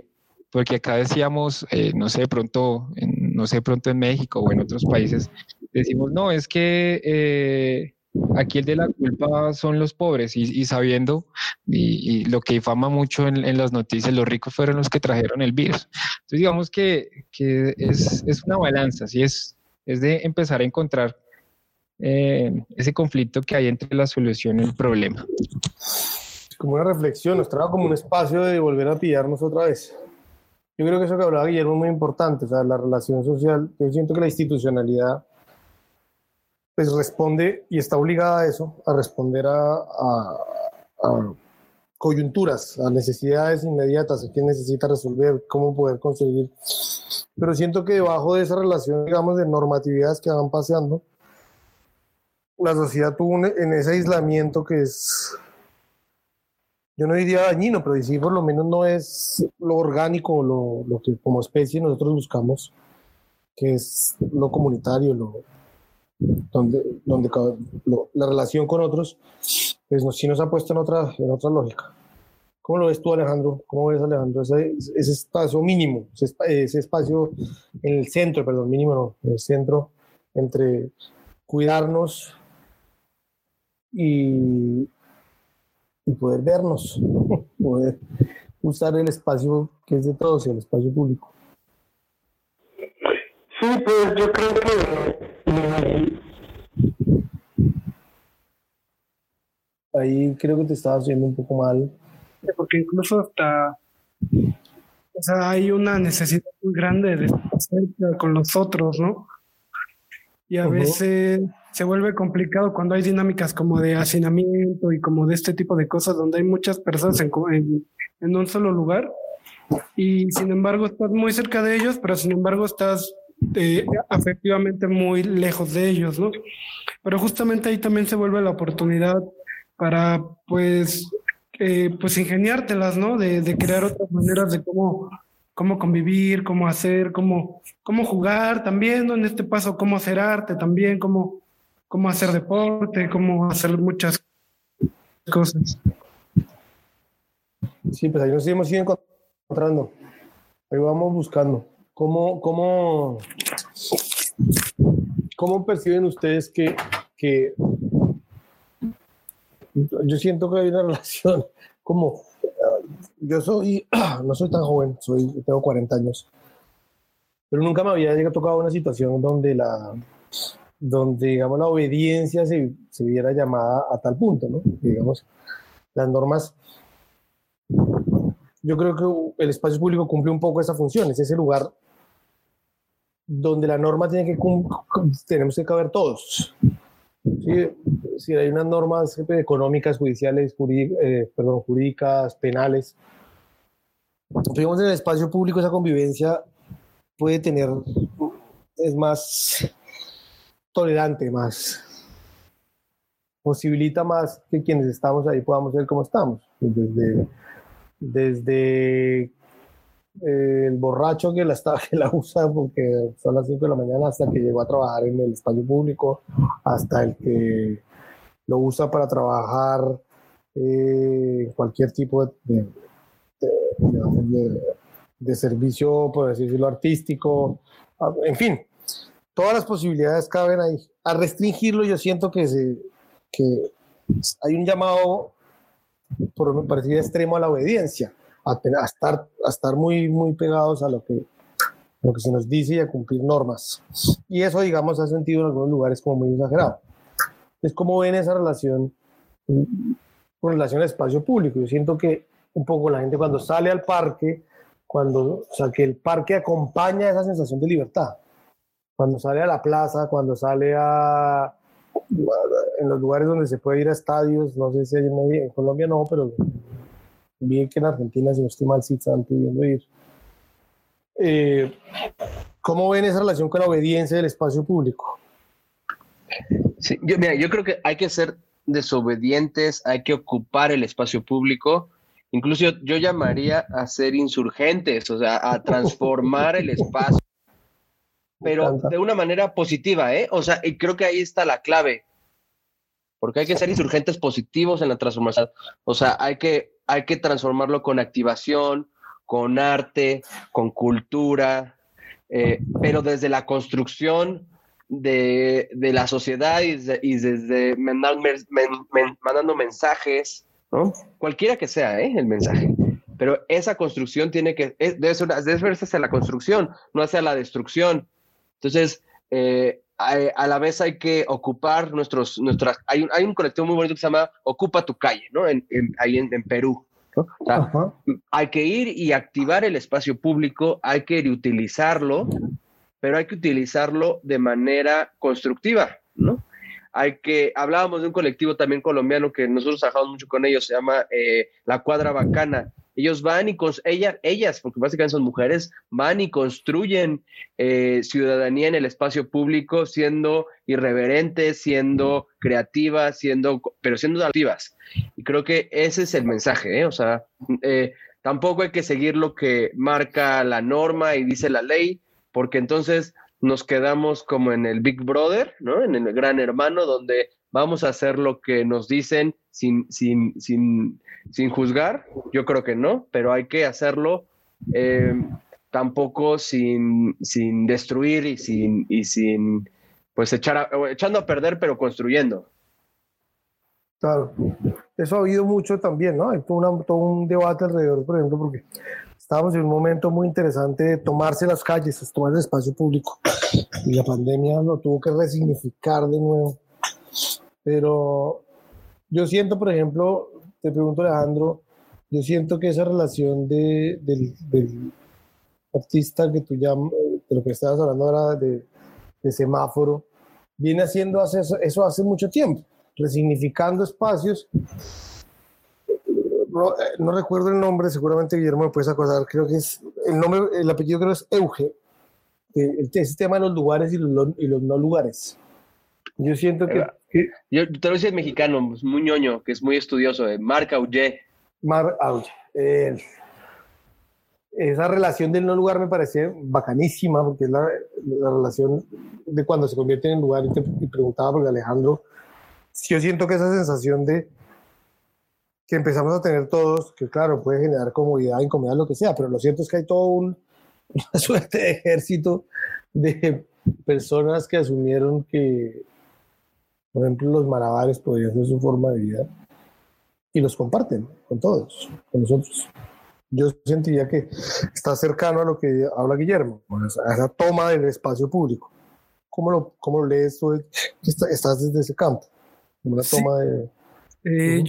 Porque acá decíamos, eh, no sé, pronto, en, no sé, pronto en México o en otros países, decimos, no, es que eh, aquí el de la culpa son los pobres y, sabiendo, y, lo que difama mucho en, las noticias, los ricos fueron los que trajeron el virus. Entonces digamos que, que es, es, una balanza, ¿sí? es, es de empezar a encontrar eh, ese conflicto que hay entre la solución y el problema. Como una reflexión, nos trae como un espacio de volver a pillarnos otra vez. Yo creo que eso que hablaba Guillermo es muy importante, o sea, la relación social. Yo siento que la institucionalidad pues responde y está obligada a eso, a responder a, coyunturas, a necesidades inmediatas, a quién necesita resolver, cómo poder conseguir. Pero siento que debajo de esa relación, digamos, de normatividades que van paseando, la sociedad tuvo en ese aislamiento que es yo no diría dañino, pero sí por lo menos no es lo orgánico, lo, lo que como especie nosotros buscamos, que es lo comunitario, lo, donde, donde la relación con otros, pues sí nos ha puesto en otra, en otra lógica. ¿Cómo lo ves tú, Alejandro? ¿Cómo ves, Alejandro, ese, ese espacio mínimo, ese, ese, espacio en el centro, perdón, mínimo no, en el centro, entre cuidarnos y, y poder vernos, poder usar el espacio que es de todos, el espacio público. Sí, pues yo creo que... Ahí creo que te estaba haciendo un poco mal. Porque incluso hasta... O sea, hay una necesidad muy grande de estar cerca con los otros, ¿no? Y a veces se vuelve complicado cuando hay dinámicas como de hacinamiento y como de este tipo de cosas donde hay muchas personas en, en, un solo lugar y sin embargo estás muy cerca de ellos, pero sin embargo estás eh, afectivamente muy lejos de ellos, ¿no? Pero justamente ahí también se vuelve la oportunidad para pues eh, pues ingeniártelas, ¿no? De, de, crear otras maneras de cómo, cómo convivir, cómo hacer, cómo, cómo jugar también, ¿no? En este paso, cómo hacer arte también, cómo, cómo hacer deporte, cómo hacer muchas cosas. Sí, pues ahí nos hemos ido encontrando. Ahí vamos buscando. ¿Cómo, cómo, cómo perciben ustedes que, que yo siento que hay una relación como yo soy no soy tan joven, soy tengo 40 años. Pero nunca me había tocado una situación donde la donde digamos la obediencia se, se viera llamada a tal punto, ¿no? Digamos las normas yo creo que el espacio público cumple un poco esa función, es ese lugar donde la norma tiene que tenemos que caber todos. Si hay unas normas económicas, judiciales, eh, perdón, jurídicas, penales. Digamos, en el espacio público esa convivencia puede tener, es más tolerante, más, posibilita más que quienes estamos ahí podamos ver cómo estamos. Desde, desde eh, el borracho que la, está, que la usa porque son las 5 de la mañana hasta que llegó a trabajar en el espacio público, hasta el que lo usa para trabajar eh, cualquier tipo de, servicio, por decirlo, artístico, ah, en fin, todas las posibilidades caben ahí. A restringirlo yo siento que hay un llamado, por me parecía extremo, a la obediencia a, estar, a estar muy, muy pegados a lo que, lo que se nos dice y a cumplir normas. Y eso, digamos, ha sentido en algunos lugares como muy exagerado. Es como ven esa relación con relación al espacio público. Yo siento que un poco la gente cuando sale al parque, cuando, o sea, que el parque acompaña esa sensación de libertad. Cuando sale a la plaza, cuando sale a, en los lugares donde se puede ir a estadios, no sé si hay en Colombia no, pero vi que en Argentina, si no estoy mal, sí están pudiendo ir. Eh, ¿Cómo ven esa relación con la obediencia del espacio público? Sí, yo, mira, yo creo que hay que ser desobedientes, hay que ocupar el espacio público. Incluso yo, llamaría a ser insurgentes, o sea, a transformar el espacio, pero de una manera positiva, ¿eh? O sea, y creo que ahí está la clave, porque hay que ser insurgentes positivos en la transformación. O sea, hay que hay que transformarlo con activación, con arte, con cultura, eh, pero desde la construcción de, la sociedad y, desde, mandando mensajes, ¿no? cualquiera que sea ¿eh? el mensaje. Pero esa construcción tiene que, debe, ser, debe hacia la construcción, no hacia la destrucción. Entonces, eh, a, la vez hay que ocupar nuestros, nuestras, hay un, hay un colectivo muy bonito que se llama Ocupa tu calle, ¿no? En, ahí en, Perú. hay que ir y activar el espacio público, hay que reutilizarlo, pero hay que utilizarlo de manera constructiva, ¿no? Hay que, hablábamos de un colectivo también colombiano que nosotros trabajamos mucho con ellos, se llama eh, La Cuadra Bacana, ellos van y, ellas, ellas, porque básicamente son mujeres, van y construyen eh, ciudadanía en el espacio público siendo irreverentes, siendo creativas, siendo, pero siendo activas. Y creo que ese es el mensaje, ¿eh? O sea, eh, tampoco hay que seguir lo que marca la norma y dice la ley, porque entonces nos quedamos como en el Big Brother, ¿no? En el gran hermano, donde vamos a hacer lo que nos dicen sin, sin, sin, sin juzgar, yo creo que no, pero hay que hacerlo eh, tampoco sin, sin destruir y sin, y sin pues echar echando a perder, pero construyendo. Claro, eso ha habido mucho también, ¿no? Hay todo, todo un debate alrededor, por ejemplo, porque estábamos en un momento muy interesante de tomarse las calles, tomar el espacio público, y la pandemia lo tuvo que resignificar de nuevo. Pero yo siento, por ejemplo, te pregunto Alejandro, yo siento que esa relación de, del, artista que tú llamas, de lo que estabas hablando ahora de, semáforo, viene haciendo eso hace mucho tiempo, resignificando espacios. No, recuerdo el nombre, seguramente Guillermo me puedes acordar, creo que es, el nombre, el apellido creo es Euge, el tema de los lugares y los, y los no lugares. Yo siento que yo te lo decía mexicano, muy ñoño, que es muy estudioso, de Marc Auger. Marc Auger. esa relación del no lugar me parece bacanísima, porque es la, la relación de cuando se convierte en lugar. Y te y preguntaba, porque Alejandro, yo siento que esa sensación de que empezamos a tener todos, que claro, puede generar comodidad, incomodidad, lo que sea, pero lo cierto es que hay todo un, una suerte de ejército de personas que asumieron que, por ejemplo, los malabares podrían ser su forma de vida y los comparten con todos, con nosotros. Yo sentiría que está cercano a lo que habla Guillermo, a esa toma del espacio público. ¿Cómo lo, cómo lo lees tú? Estás desde ese campo, una toma sí. de... Eh,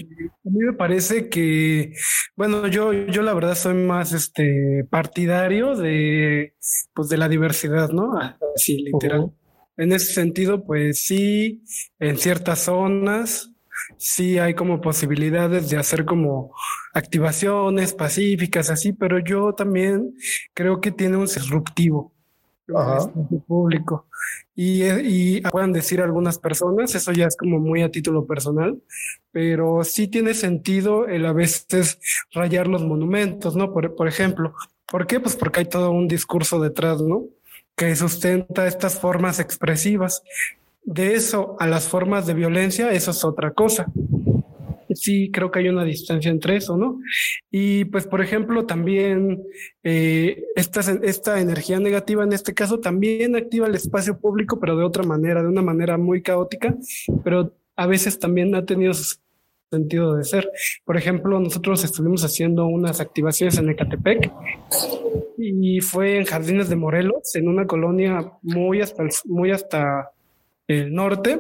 a mí me parece que, bueno, yo, yo la verdad soy más este partidario de, pues de la diversidad, ¿no? Así, literal. Uh -huh. En ese sentido, pues sí, en ciertas zonas, sí hay como posibilidades de hacer como activaciones pacíficas, así, pero yo también creo que tiene un disruptivo. Ajá. público. Y, y puedan decir algunas personas, eso ya es como muy a título personal, pero sí tiene sentido el a veces rayar los monumentos, ¿no? Por, por ejemplo, ¿por qué? Pues porque hay todo un discurso detrás, ¿no? Que sustenta estas formas expresivas. De eso a las formas de violencia, eso es otra cosa sí creo que hay una distancia entre eso, ¿no? Y pues, por ejemplo, también eh, esta, energía negativa en este caso también activa el espacio público, pero de otra manera, de una manera muy caótica, pero a veces también ha tenido sentido de ser. Por ejemplo, nosotros estuvimos haciendo unas activaciones en Ecatepec y fue en Jardines de Morelos, en una colonia muy hasta el, muy hasta el norte,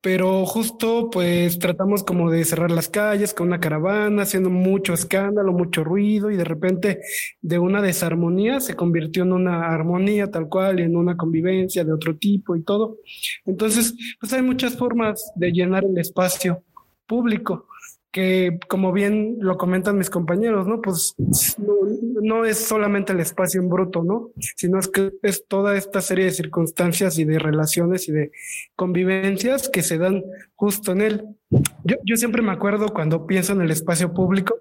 pero justo pues tratamos como de cerrar las calles con una caravana, haciendo mucho escándalo, mucho ruido y de repente de una desarmonía se convirtió en una armonía tal cual y en una convivencia de otro tipo y todo. Entonces, pues hay muchas formas de llenar el espacio público que como bien lo comentan mis compañeros, ¿no? Pues no, no, es solamente el espacio en bruto, ¿no? Sino es que es toda esta serie de circunstancias y de relaciones y de convivencias que se dan justo en él. Yo, yo siempre me acuerdo cuando pienso en el espacio público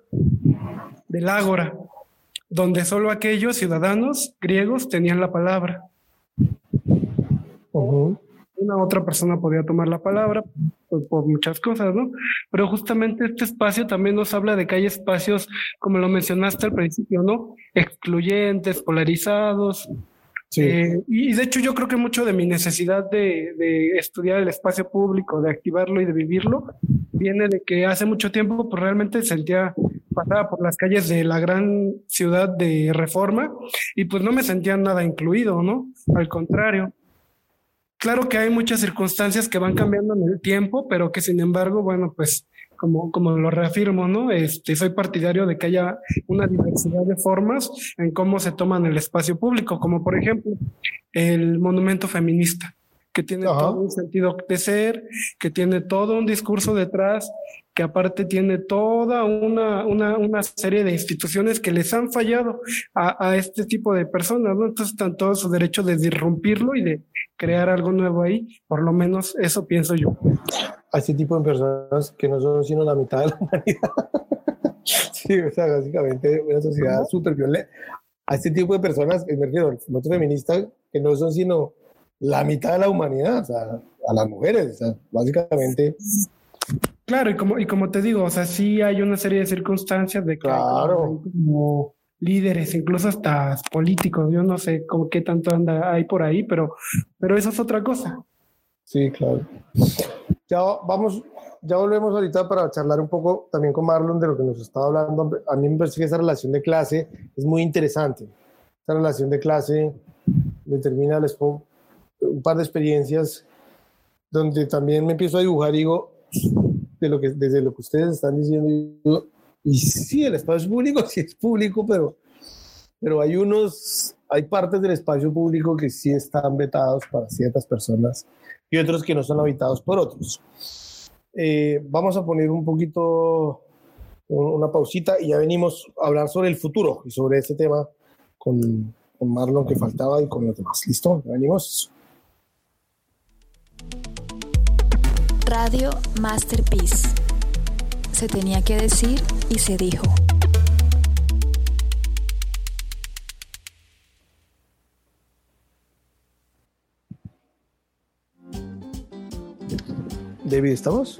del Ágora, donde solo aquellos ciudadanos griegos tenían la palabra. Uh -huh una otra persona podía tomar la palabra por, por, muchas cosas, ¿no? Pero justamente este espacio también nos habla de que hay espacios, como lo mencionaste al principio, ¿no? Excluyentes, polarizados. Sí. Eh, y de hecho yo creo que mucho de mi necesidad de, de, estudiar el espacio público, de activarlo y de vivirlo, viene de que hace mucho tiempo pues realmente sentía pasaba por las calles de la gran ciudad de Reforma y pues no me sentía nada incluido, ¿no? Al contrario. Claro que hay muchas circunstancias que van cambiando en el tiempo, pero que sin embargo, bueno, pues como, como lo reafirmo, ¿no? Este, soy partidario de que haya una diversidad de formas en cómo se toman el espacio público, como por ejemplo el monumento feminista, que tiene Ajá. todo un sentido de ser, que tiene todo un discurso detrás, que aparte tiene toda una, una, una serie de instituciones que les han fallado a, a, este tipo de personas, ¿no? Entonces están todo su derecho de disrumpirlo y de crear algo nuevo ahí, por lo menos eso pienso yo. A este tipo de personas que no son sino la mitad de la humanidad. sí, o sea, básicamente una sociedad súper violenta. A este tipo de personas, me refiero al movimiento feminista, que no son sino la mitad de la humanidad, o sea, a las mujeres, o sea, básicamente Claro, y como, y como te digo, o sea, sí hay una serie de circunstancias de que claro. hay como líderes, incluso hasta políticos, yo no sé cómo qué tanto anda hay por ahí, pero, pero eso es otra cosa. Sí, claro. Ya vamos, ya volvemos ahorita para charlar un poco también con Marlon de lo que nos estaba hablando. A mí me parece que esa relación de clase es muy interesante. Esa relación de clase determina un par de experiencias donde también me empiezo a dibujar y digo, de lo que, desde lo que ustedes están diciendo, y sí, el espacio público sí es público, pero, pero hay unos, hay partes del espacio público que sí están vetados para ciertas personas y otros que no son habitados por otros. Eh, vamos a poner un poquito una pausita y ya venimos a hablar sobre el futuro y sobre este tema con, con Marlon que faltaba y con los demás. ¿Listo? Ya venimos. Radio Masterpiece. Se tenía que decir y se dijo. David, ¿estamos?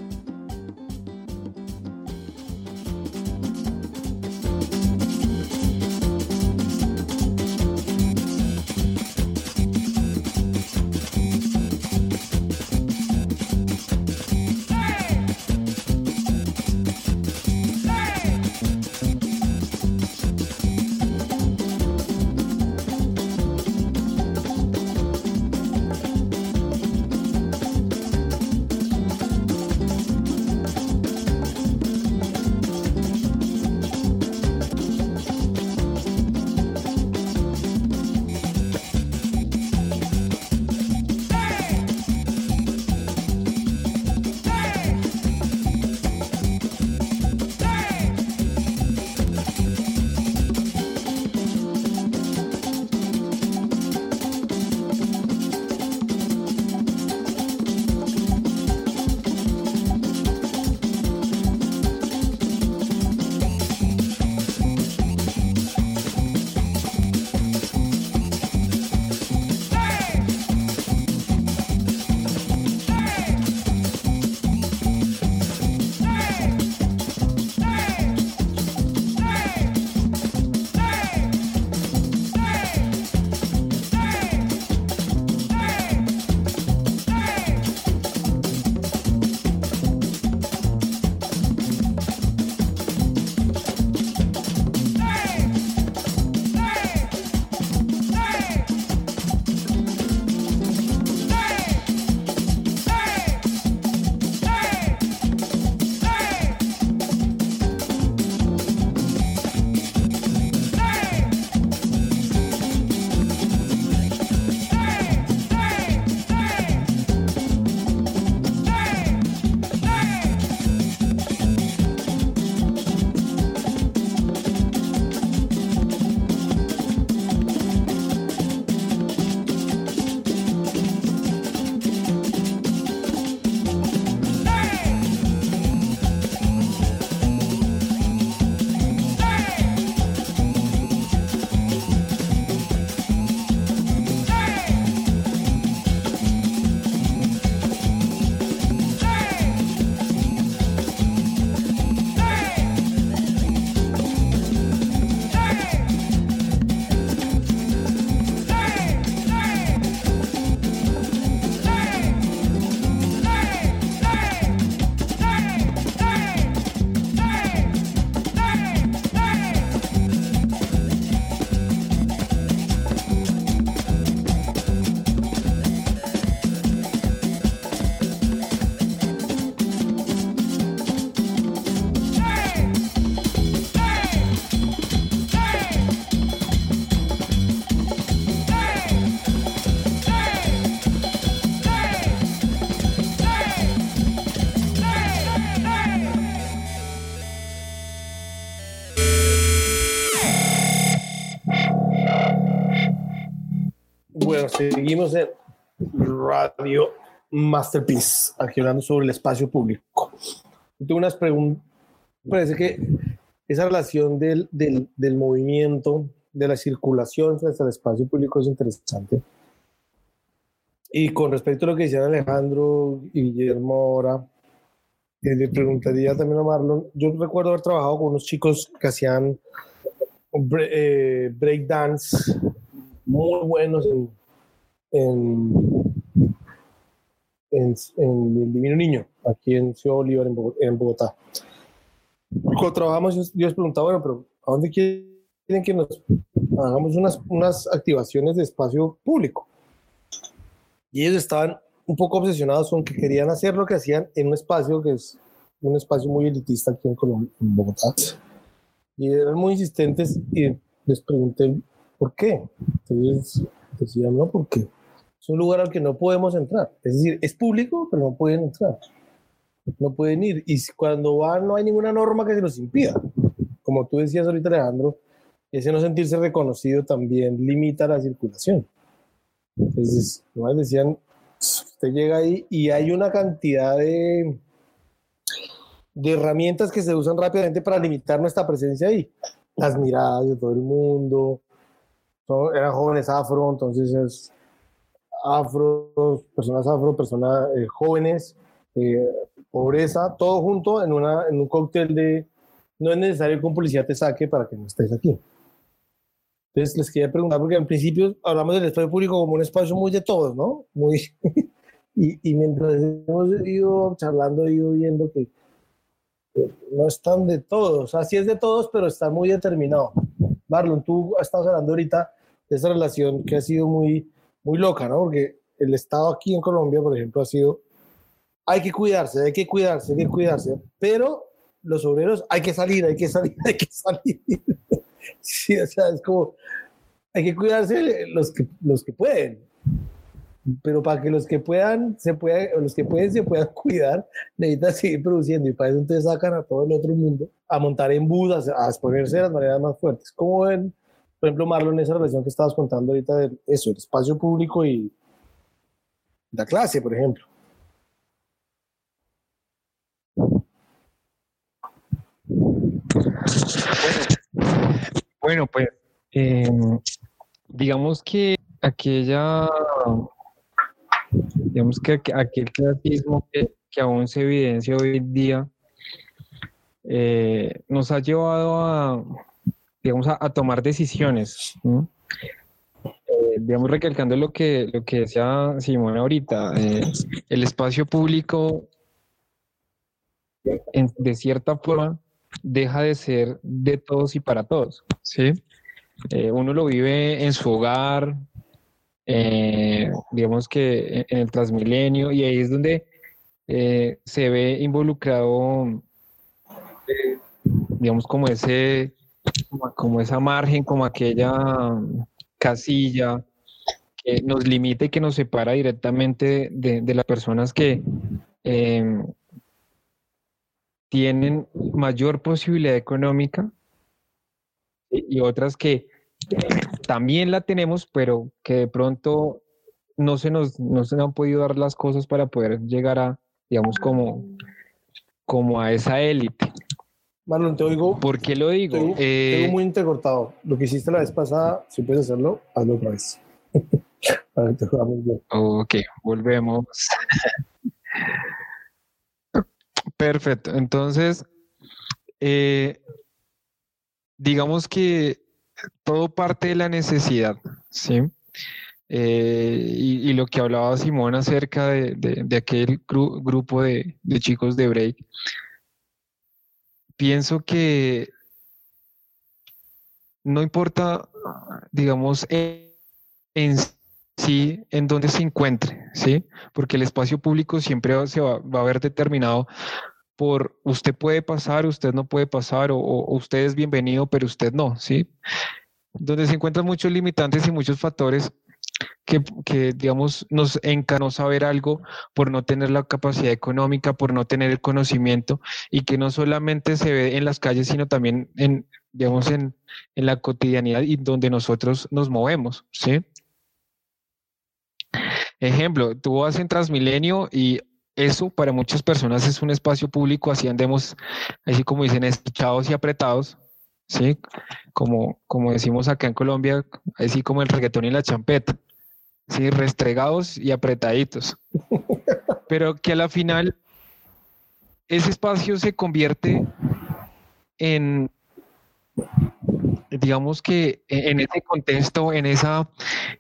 Seguimos en Radio Masterpiece, aquí hablando sobre el espacio público. Tengo unas preguntas. Parece que esa relación del, del, del movimiento, de la circulación frente al espacio público es interesante. Y con respecto a lo que decían Alejandro y Guillermo ahora, eh, le preguntaría también a Marlon, yo recuerdo haber trabajado con unos chicos que hacían bre- eh, breakdance muy buenos en, en, en, en el Divino Niño, aquí en Ciudad Bolívar, en Bogo- en Bogotá. Cuando trabajamos, yo, yo les preguntaba, bueno, pero ¿a dónde quieren que nos hagamos unas, unas activaciones de espacio público? Y ellos estaban un poco obsesionados con que querían hacer lo que hacían en un espacio que es un espacio muy elitista aquí en, Colombia, en Bogotá. Y eran muy insistentes y les pregunté por qué. Entonces decían, no, porque es un lugar al que no podemos entrar. Es decir, es público, pero no pueden entrar. No pueden ir. Y cuando van, no hay ninguna norma que se los impida. Como tú decías ahorita, Alejandro, ese no sentirse reconocido también limita la circulación. Entonces, nomás decían, usted llega ahí y hay una cantidad de, de herramientas que se usan rápidamente para limitar nuestra presencia ahí. Las miradas de todo el mundo. Eran jóvenes afro, entonces es afro, personas afro, personas eh, jóvenes, eh, pobreza, todo junto en, una, en un cóctel de no es necesario que un policía te saque para que no estés aquí. Entonces les quería preguntar, porque en principio hablamos del espacio público como un espacio muy de todos, ¿no? Muy, y, y mientras hemos ido charlando, he ido viendo que que no es tan de todos, o sea, sí es de todos, pero está muy determinado. Marlon, tú estás hablando ahorita de esa relación que ha sido muy, muy loca, ¿no? Porque el Estado aquí en Colombia, por ejemplo, ha sido, hay que cuidarse, hay que cuidarse, hay que cuidarse, pero los obreros hay que salir, hay que salir, hay que salir. sí, o sea, es como, hay que cuidarse los que, los que pueden, pero para que los que puedan, se pueda, o los que pueden se puedan cuidar, necesitan seguir produciendo y para eso entonces sacan a todo el otro mundo a montar en bus, a, a exponerse de las maneras más fuertes. ¿Cómo ven, por ejemplo, Marlon, esa relación que estabas contando ahorita de eso, el espacio público y la clase, por ejemplo? Bueno, pues eh, digamos que aquella, digamos que aqu- aquel clasismo que, que aún se evidencia hoy en día eh, nos ha llevado a, digamos, a, tomar decisiones. Eh, digamos, recalcando lo que, lo que decía Simón ahorita, eh, el espacio público, de cierta forma, deja de ser de todos y para todos, ¿sí? Eh, uno lo vive en su hogar, digamos que en- el Transmilenio, y ahí es donde se ve involucrado, digamos, como ese, como, esa margen, como aquella mm, casilla que nos limita y que nos separa directamente de, las personas que em, tienen mayor posibilidad económica y otras que también la tenemos, pero que de pronto no se nos, no se nos han podido dar las cosas para poder llegar a, digamos, como, como a esa élite. Marlon, te oigo, ¿Por qué lo digo? te oigo- te Eh, oigo muy intercortado. Lo que hiciste la vez pasada, si puedes hacerlo, hazlo otra vez. Te jugamos bien. Ok, volvemos. Perfecto. Entonces, eh, digamos que todo parte de la necesidad, ¿sí? Eh, y, y lo que hablaba Simón acerca de, de- de aquel gru- grupo de, de chicos de break, pienso que no importa, digamos, en, sí, en dónde se encuentre, ¿sí? Porque el espacio público siempre se va, a ver determinado por usted puede pasar, usted no puede pasar, o usted es bienvenido, pero usted no, ¿sí? Donde se encuentran muchos limitantes y muchos factores que, que, digamos, nos enca no saber algo por no tener la capacidad económica, por no tener el conocimiento, y que no solamente se ve en las calles, sino también en, digamos, en, en la cotidianidad y donde nosotros nos movemos, ¿sí? Ejemplo, tú vas en Transmilenio y eso para muchas personas es un espacio público, así andemos, así como dicen, echados y apretados, ¿sí? Como, como decimos acá en Colombia, así como el reggaetón y la champeta, ¿sí? Restregados y apretaditos. Pero que a la final ese espacio se convierte en, digamos que e, en ese contexto, en esa,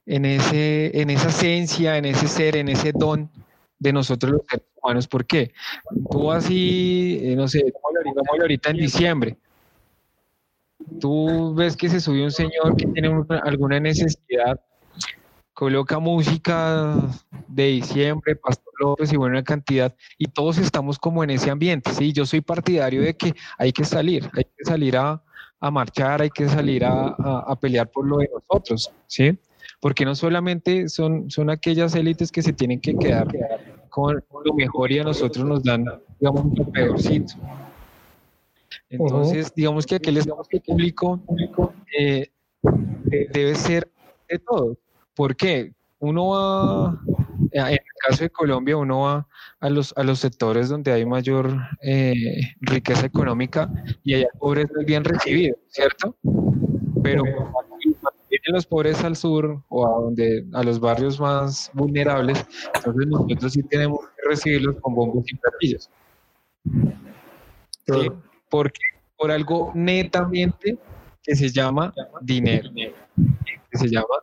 en ese, en esa esencia, en ese ser, en ese don de nosotros los seres humanos. ¿Por qué? Tú así, eh, no sé, como ahorita en diciembre, tú ves que se sube un señor que tiene una- alguna necesidad, coloca música de diciembre, Pastor López y buena cantidad, y todos estamos como en ese ambiente, ¿sí? Yo soy partidario de que hay que salir, hay que salir a, a marchar, hay que salir a, a- a pelear por lo de nosotros, ¿sí? Porque no solamente son, son aquellas élites que se tienen que quedar con, lo mejor y a nosotros nos dan, digamos, lo peorcito. Entonces, digamos que aquel espacio público eh, de- debe ser de todos. ¿Por qué? Uno va, eh, en el caso de Colombia, uno va a los, a los sectores donde hay mayor eh, riqueza económica y allá el pobre es muy bien recibido, ¿cierto? Pero cuando vienen los pobres al sur o a, donde, a los barrios más vulnerables, entonces nosotros sí tenemos que recibirlos con bombos y platillos. ¿sí? Claro. Porque por algo netamente que se llama dinero, que se llama,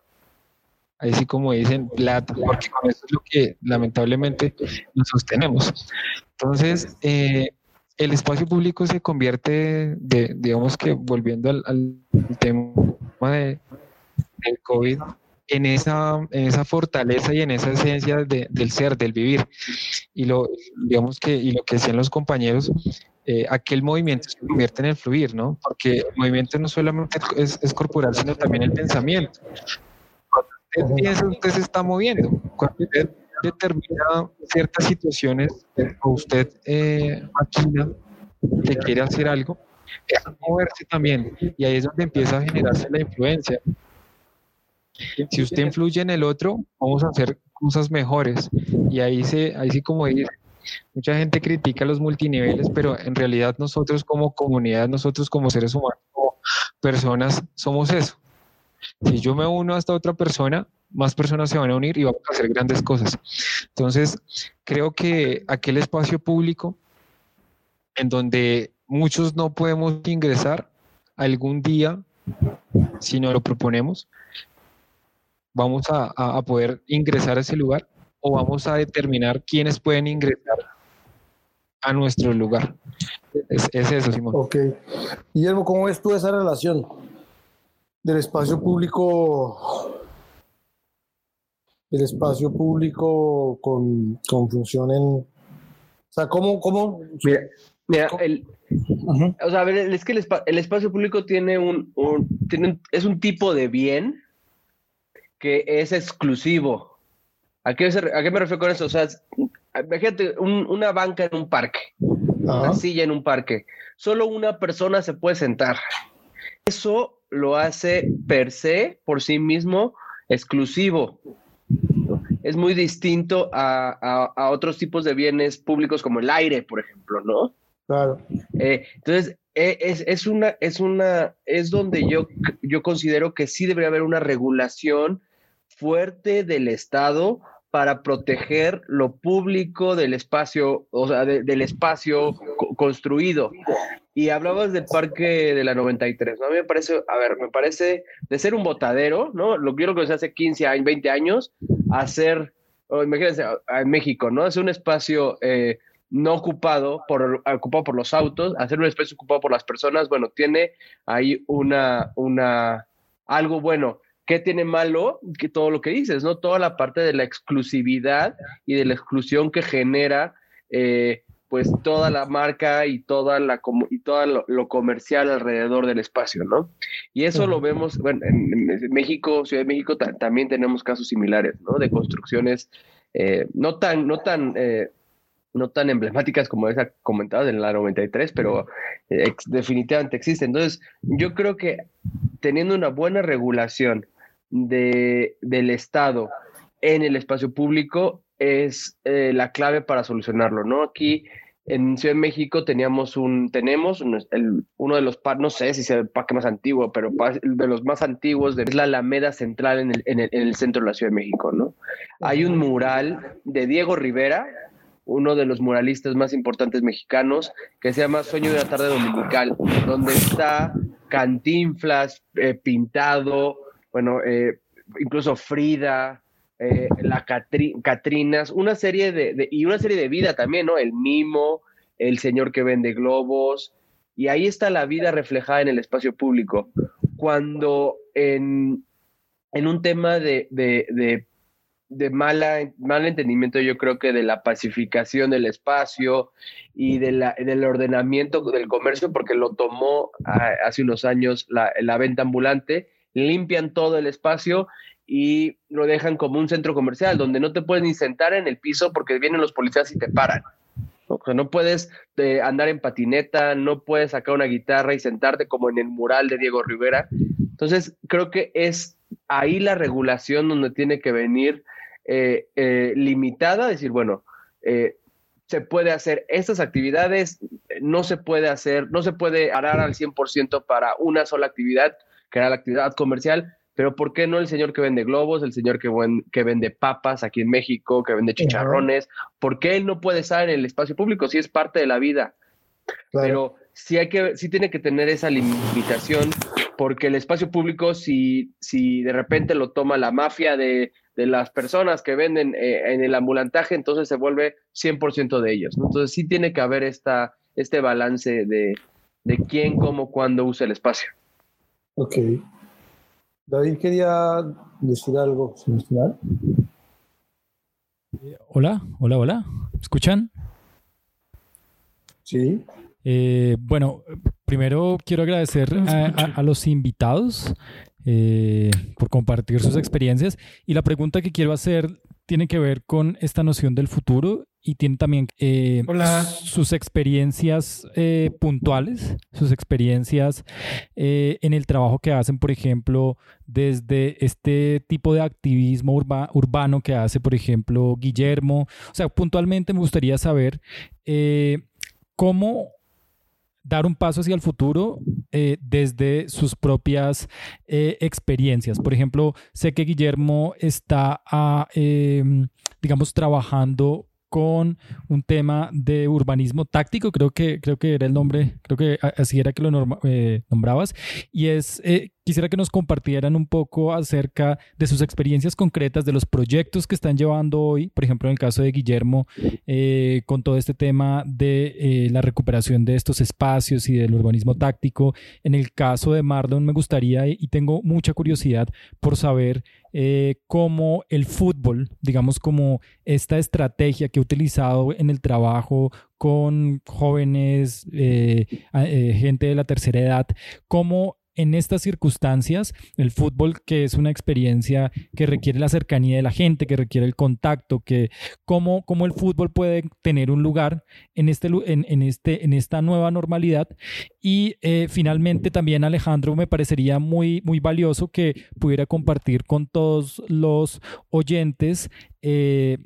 ahí sí como dicen, plata, porque con eso es lo que lamentablemente nos sostenemos. Entonces, eh, el espacio público se convierte, de, digamos que volviendo al, al tema de, del COVID, en esa, en esa fortaleza y en esa esencia de- del ser, del vivir. Y lo, digamos que, y lo que decían los compañeros, eh, aquel movimiento se convierte en el fluir, ¿no? Porque el movimiento no solamente es, es corporal, sino también el pensamiento. Usted piensa, usted se está moviendo. Cuando usted determina ciertas situaciones o usted eh, maquina que quiere hacer algo, es moverse también. Y ahí es donde empieza a generarse la influencia. Si usted influye en el otro, vamos a hacer cosas mejores. Y ahí, se, ahí sí, como dice, mucha gente critica los multiniveles, pero en realidad nosotros como comunidad, nosotros como seres humanos, como personas, somos eso. Si yo me uno a esta otra persona, más personas se van a unir y vamos a hacer grandes cosas. Entonces, creo que aquel espacio público en donde muchos no podemos ingresar algún día, si no lo proponemos, vamos a, a- poder ingresar a ese lugar o vamos a determinar quiénes pueden ingresar a nuestro lugar. Es, es eso, Simón. Ok. Guillermo, ¿cómo ves tú esa relación del espacio público, del espacio público con, con función en... O sea, ¿cómo, cómo, Mira, mira, el, o sea, a ver, es que el, el espacio público tiene un, un- tiene un- es un tipo de bien que es exclusivo. ¿A qué, a qué me refiero con eso? O sea, imagínate un- una banca en un parque, Ajá. una silla en un parque. Solo una persona se puede sentar. Eso lo hace per se, por sí mismo, exclusivo. Es muy distinto a, a- a otros tipos de bienes públicos como el aire, por ejemplo, ¿no? Claro. Eh, entonces, eh, es, es una, es una, es donde yo, yo considero que sí debería haber una regulación fuerte del Estado para proteger lo público del espacio, o sea, de- del espacio co- construido. Y hablabas del parque de la 93, ¿no? A mí me parece, a ver, me parece de ser un botadero, ¿no? Lo que yo hace 15 años, 20 años, a ser, o imagínense, en México, ¿no? Es un espacio eh, no ocupado por, ocupado por los autos, hacer un espacio ocupado por las personas, bueno, tiene ahí una, una, algo bueno. ¿Qué tiene malo? Que todo lo que dices, ¿no? Toda la parte de la exclusividad y de la exclusión que genera, eh, pues, toda la marca y toda la y todo lo, lo comercial alrededor del espacio, ¿no? Y eso lo vemos, bueno, en, en México, Ciudad de México, ta- también tenemos casos similares, ¿no? De construcciones eh, no tan, no tan, eh, no tan emblemáticas como esa comentada en la 93, pero eh, ex- definitivamente existe. Entonces, yo creo que teniendo una buena regulación de, del Estado en el espacio público es eh, la clave para solucionarlo, ¿no? Aquí en Ciudad de México teníamos un, tenemos el- uno de los, pa- no sé si sea el parque más antiguo, pero de los más antiguos es la Alameda Central en el, en, el, en el centro de la Ciudad de México, ¿no? Hay un mural de Diego Rivera, uno de los muralistas más importantes mexicanos, que se llama Sueño de una tarde dominical, donde está Cantinflas eh, pintado, bueno, eh, incluso Frida, eh, la Catri- Catrinas, una serie de, de- y una serie de vida también, ¿no? El mimo, el señor que vende globos, y ahí está la vida reflejada en el espacio público. Cuando en, en un tema de, de, de, de mala, mal entendimiento, yo creo que de la pacificación del espacio y de la, del ordenamiento del comercio, porque lo tomó ah, hace unos años la, la venta ambulante, limpian todo el espacio y lo dejan como un centro comercial donde no te puedes ni sentar en el piso porque vienen los policías y te paran. O sea, no puedes eh, andar en patineta, no puedes sacar una guitarra y sentarte como en el mural de Diego Rivera. Entonces, creo que es ahí la regulación donde tiene que venir eh, eh, limitada, decir, bueno, se puede hacer estas actividades, no se puede hacer, no se puede arar al 100% para una sola actividad, que era la actividad comercial, pero ¿por qué no el señor que vende globos, el señor que, que vende papas aquí en México, que vende chicharrones? ¿Por qué él no puede estar en el espacio público si es parte de la vida? Pero sí, hay que, sí tiene que tener esa limitación, porque el espacio público, si, si de repente lo toma la mafia de, de las personas que venden eh, en el ambulantaje, entonces se vuelve 100% de ellos. Entonces sí tiene que haber esta, este balance de, de quién, cómo, cuándo usa el espacio. Ok. David quería decir algo, final. Hola, hola, hola. ¿Me escuchan? Sí. Eh, bueno, primero quiero agradecer a, los invitados eh, por compartir sus experiencias y la pregunta que quiero hacer tiene que ver con esta noción del futuro y tiene también eh, sus experiencias eh, puntuales, sus experiencias eh, en el trabajo que hacen, por ejemplo, desde este tipo de activismo urbano que hace, por ejemplo, Guillermo. O sea, puntualmente me gustaría saber cómo dar un paso hacia el futuro desde sus propias experiencias. Por ejemplo, sé que Guillermo está, ah, em, digamos, trabajando con un tema de urbanismo táctico, creo que, creo que era el nombre, creo que así era que lo eh, nombrabas, y es eh, quisiera que nos compartieran un poco acerca de sus experiencias concretas, de los proyectos que están llevando hoy, por ejemplo, en el caso de Guillermo, eh, con todo este tema de la recuperación de estos espacios y del urbanismo táctico. En el caso de Mardon, me gustaría y tengo mucha curiosidad por saber eh, cómo el fútbol, digamos, como esta estrategia que he utilizado en el trabajo con jóvenes, gente de la tercera edad, cómo en estas circunstancias, el fútbol, que es una experiencia que requiere la cercanía de la gente, que requiere el contacto, que cómo, cómo el fútbol puede tener un lugar en, este, en, este, en esta nueva normalidad. Y eh, finalmente también Alejandro me parecería muy, muy valioso que pudiera compartir con todos los oyentes. Eh,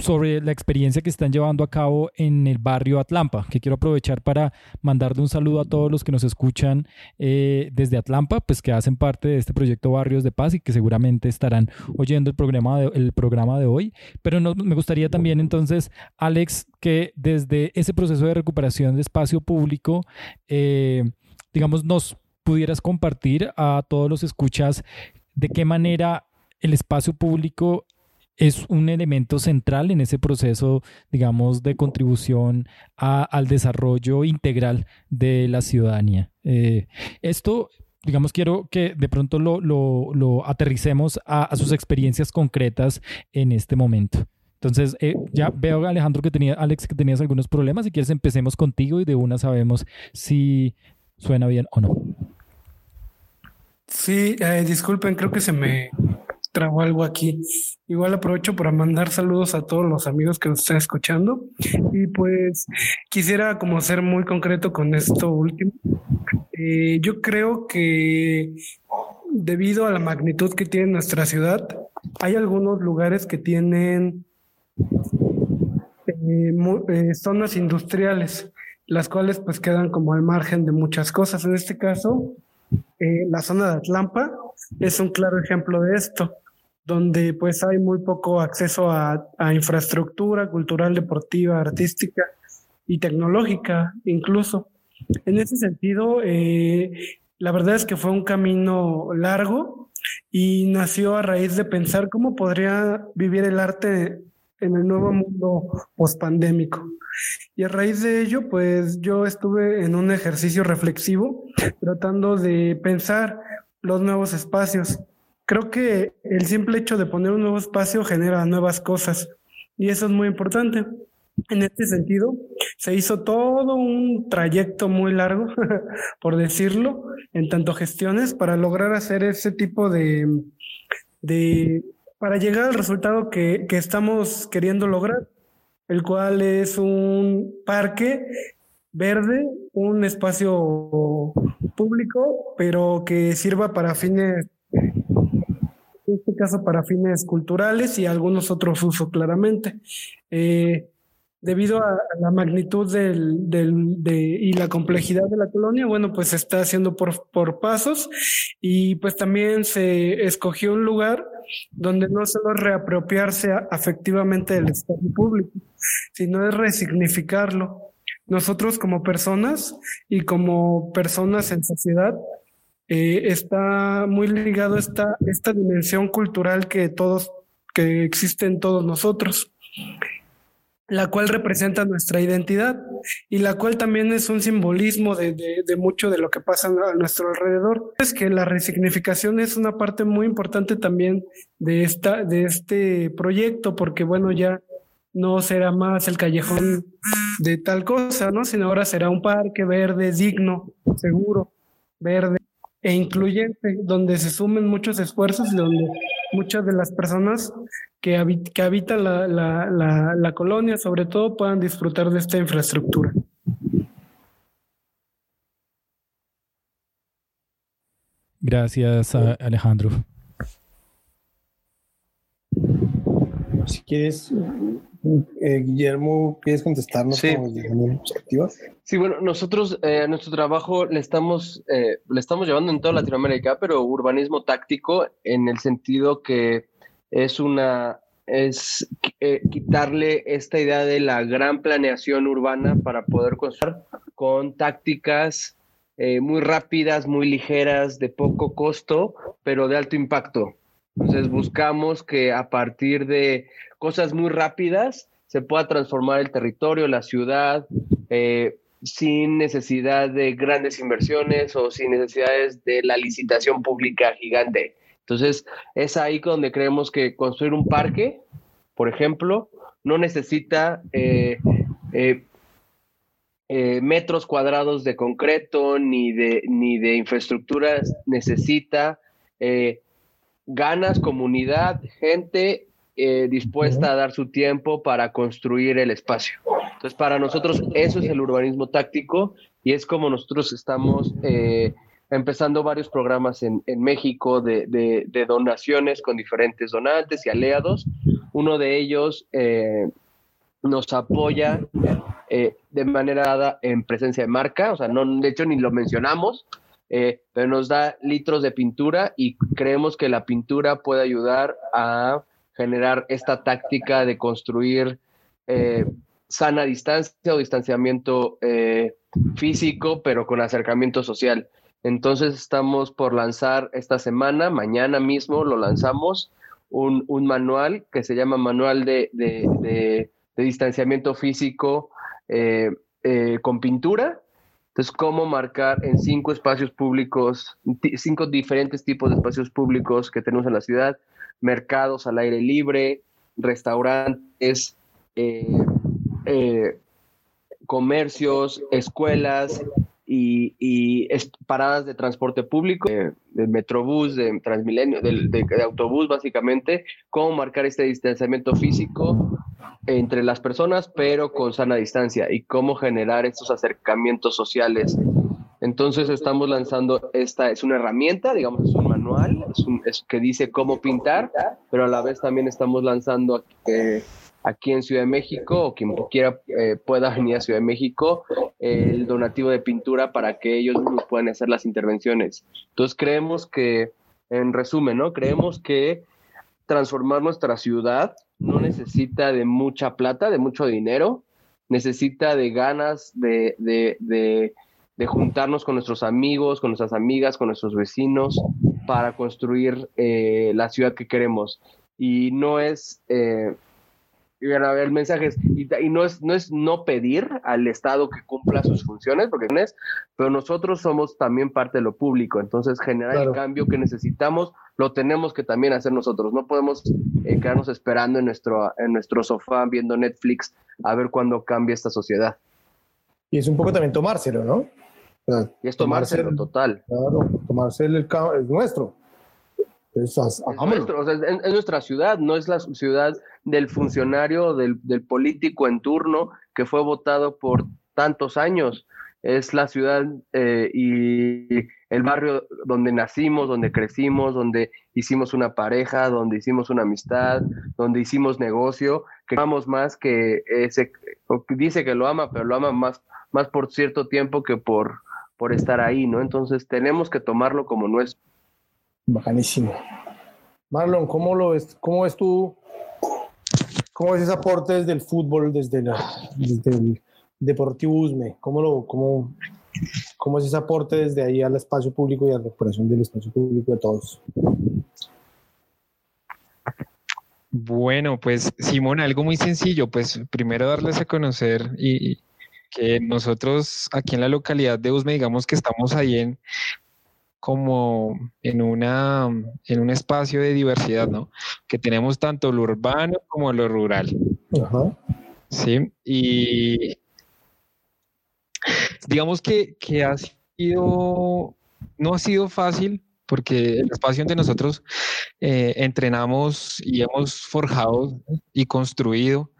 sobre la experiencia que están llevando a cabo en el barrio Atlampa, que quiero aprovechar para mandarle un saludo a todos los que nos escuchan eh, desde Atlampa, pues que hacen parte de este proyecto Barrios de Paz y que seguramente estarán oyendo el programa de, el programa de hoy. Pero me gustaría también entonces, Alex, que desde ese proceso de recuperación de espacio público, eh, digamos, nos pudieras compartir a todos los escuchas de qué manera el espacio público es un elemento central en ese proceso, digamos, de contribución al desarrollo integral de la ciudadanía. Eh, esto, digamos, quiero que de pronto lo, aterricemos a, sus experiencias concretas en este momento. Entonces, eh, ya veo, Alejandro, que tenía, Alex, que tenías algunos problemas. Si quieres, empecemos contigo y de una sabemos si suena bien o no. Sí, eh, disculpen, creo que se me trabó algo aquí. Igual aprovecho para mandar saludos a todos los amigos que nos están escuchando. Y pues quisiera como ser muy concreto con esto último. Eh, yo creo que debido a la magnitud que tiene nuestra ciudad, hay algunos lugares que tienen eh, eh, zonas industriales, las cuales pues quedan como al margen de muchas cosas. En este caso, la zona de Atlampa es un claro ejemplo de esto donde pues hay muy poco acceso a, infraestructura cultural, deportiva, artística y tecnológica incluso. En ese sentido, eh, la verdad es que fue un camino largo y nació a raíz de pensar cómo podría vivir el arte en el nuevo mundo pospandémico. Y a raíz de ello, pues yo estuve en un ejercicio reflexivo tratando de pensar los nuevos espacios Creo que el simple hecho de poner un nuevo espacio genera nuevas cosas y eso es muy importante. En este sentido, se hizo todo un trayecto muy largo, por decirlo, en tanto gestiones para lograr hacer ese tipo de, de para llegar al resultado que, que estamos queriendo lograr, el cual es un parque verde, un espacio público, pero que sirva para fines en este caso para fines culturales y algunos otros usos claramente. Eh, debido a, la magnitud del, del, de, y la complejidad de la colonia, bueno, pues se está haciendo por, por pasos y pues también se escogió un lugar donde no solo reapropiarse afectivamente del espacio público, sino es resignificarlo. Nosotros como personas y como personas en sociedad, eh, está muy ligado esta, esta dimensión cultural que todos, que existe en todos nosotros la cual representa nuestra identidad y la cual también es un simbolismo de, de, mucho de lo que pasa a nuestro alrededor. Es que la resignificación es una parte muy importante también de, esta, de este proyecto, porque bueno, ya no será más el callejón de tal cosa, ¿no? Sino ahora será un parque verde, digno, seguro, verde e incluyente, donde se sumen muchos esfuerzos y donde muchas de las personas que, habitan la, colonia, sobre todo, puedan disfrutar de esta infraestructura. Gracias, Alejandro. Si quieres, eh, Guillermo, ¿quieres contestarnos sí. Sí, bueno, nosotros eh, nuestro trabajo le estamos, eh, le estamos llevando en toda Latinoamérica, pero urbanismo táctico en el sentido que es una es eh, quitarle esta idea de la gran planeación urbana para poder construir con tácticas eh, muy rápidas, muy ligeras, de poco costo, pero de alto impacto. Entonces buscamos que a partir de cosas muy rápidas se pueda transformar el territorio, la ciudad, eh, sin necesidad de grandes inversiones o sin necesidades de la licitación pública gigante. Entonces, es ahí donde creemos que construir un parque, por ejemplo, no necesita eh, eh, eh, metros cuadrados de concreto ni de, ni de infraestructuras, necesita ganas, comunidad, gente dispuesta a dar su tiempo para construir el espacio. Entonces, para nosotros eso es el urbanismo táctico y es como nosotros estamos empezando varios programas en, en México de, de, donaciones con diferentes donantes y aliados. Uno de ellos eh, nos apoya eh, de manera dada en presencia de marca, o sea, no, de hecho ni lo mencionamos, eh, pero nos da litros de pintura y creemos que la pintura puede ayudar a generar esta táctica de construir sana distancia o distanciamiento físico, pero con acercamiento social. Entonces estamos por lanzar esta semana, mañana mismo lo lanzamos, un, manual que se llama Manual de, Distanciamiento Físico eh, eh, con Pintura. Entonces, cómo marcar en cinco espacios públicos, cinco diferentes tipos de espacios públicos que tenemos en la ciudad, mercados al aire libre, restaurantes, eh, comercios, escuelas, y, paradas de transporte público, de, metrobús, de transmilenio, de, autobús básicamente, cómo marcar este distanciamiento físico entre las personas, pero con sana distancia y cómo generar estos acercamientos sociales. Entonces estamos lanzando esta, es una herramienta, digamos, es un manual, es, que dice cómo pintar, pero a la vez también estamos lanzando eh, aquí en Ciudad de México o quien quiera eh, pueda venir a Ciudad de México el donativo de pintura para que ellos puedan hacer las intervenciones. Entonces creemos que, en resumen, ¿no? Creemos que transformar nuestra ciudad no necesita de mucha plata, de mucho dinero, necesita de ganas de, de, de, de juntarnos con nuestros amigos, con nuestras amigas, con nuestros vecinos para construir eh, la ciudad que queremos. Y no es... Eh, y a ver mensajes. Y, no es no es no pedir al Estado que cumpla sus funciones porque es pero nosotros somos también parte de lo público. Entonces generar el cambio que necesitamos lo tenemos que también hacer nosotros. No podemos eh, quedarnos esperando en nuestro en nuestro sofá viendo Netflix a ver cuándo cambia esta sociedad. Y es un poco también tomárselo no y es tomárselo, total. Claro tomárselo el, es nuestro es, nuestra ciudad, no es la ciudad del funcionario, del, político en turno que fue votado por tantos años. es la ciudad eh, y el barrio donde nacimos, donde crecimos, donde hicimos una pareja, donde hicimos una amistad, donde hicimos negocio, que amamos más que ese, dice que lo ama, pero lo ama más, más por cierto tiempo que por, por estar ahí, ¿no? Entonces tenemos que tomarlo como nuestro. Bacanísimo. Marlon, ¿cómo lo ves? ¿Cómo ves tú? ¿Cómo ves ese aporte desde el fútbol, desde, la, desde el Deportivo Usme? ¿Cómo, lo, cómo, ¿Cómo es ese aporte desde ahí al espacio público y a la recuperación del espacio público de todos? Bueno, pues Simón, algo muy sencillo, pues primero darles a conocer y que nosotros aquí en la localidad de Usme, digamos que estamos ahí en como en una en un espacio de diversidad, ¿no? Que tenemos tanto lo urbano como lo rural. Ajá. Sí, y digamos que, que ha sido, no ha sido fácil porque el espacio donde nosotros eh, entrenamos y hemos forjado y construido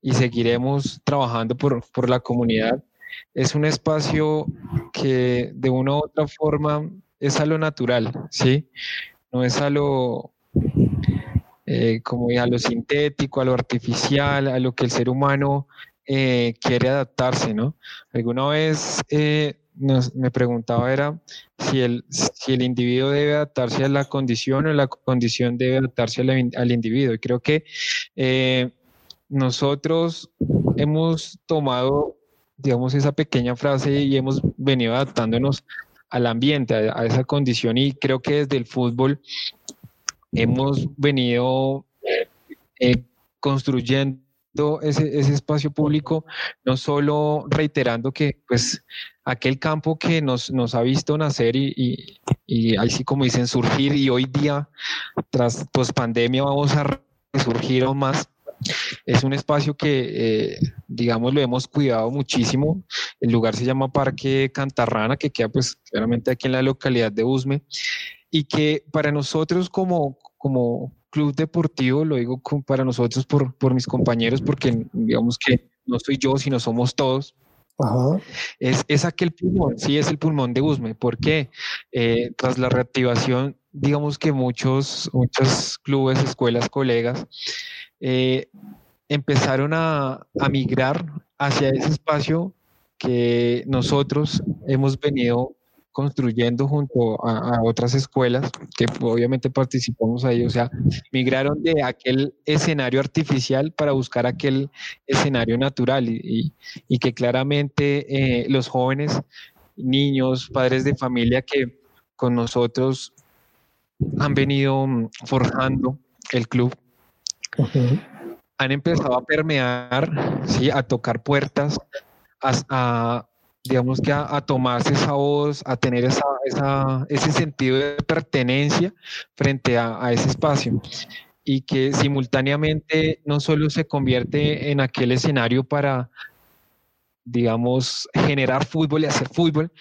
y seguiremos trabajando por, por, la comunidad es un espacio que de una u otra forma es a lo natural, ¿sí? No es a lo, eh, como a lo sintético, a lo artificial, a lo que el ser humano eh, quiere adaptarse, ¿no? Alguna vez eh, me preguntaba era si el, si el individuo debe adaptarse a la condición o la condición debe adaptarse al, individuo. Y creo que nosotros hemos tomado, digamos, esa pequeña frase y hemos venido adaptándonos al ambiente, a, esa condición y creo que desde el fútbol hemos venido construyendo ese, ese, espacio público, no solo reiterando que pues aquel campo que nos, nos ha visto nacer y, y, y, así como dicen surgir y hoy día tras pues pandemia vamos a resurgir aún más. Es un espacio que, eh, digamos, lo hemos cuidado muchísimo. El lugar se llama Parque Cantarrana, que queda pues claramente aquí en la localidad de Usme, y que para nosotros como, como, club deportivo, lo digo para nosotros por, por mis compañeros, porque digamos que no soy yo, sino somos todos. Es, es, aquel pulmón, sí, es el pulmón de Usme. porque eh, tras la reactivación, digamos que muchos, muchos clubes, escuelas, colegas, eh, empezaron a, a migrar hacia ese espacio que nosotros hemos venido construyendo junto a, otras escuelas que obviamente participamos ahí, o sea, migraron de aquel escenario artificial para buscar aquel escenario natural y, que claramente eh, los jóvenes, niños, padres de familia que con nosotros han venido mm, forjando el club, han empezado a permear, ¿sí? a tocar puertas, a, digamos que a, tomarse esa voz, a tener esa, esa, ese sentido de pertenencia frente a, a, ese espacio y que simultáneamente no solo se convierte en aquel escenario para, digamos, generar fútbol y hacer fútbol,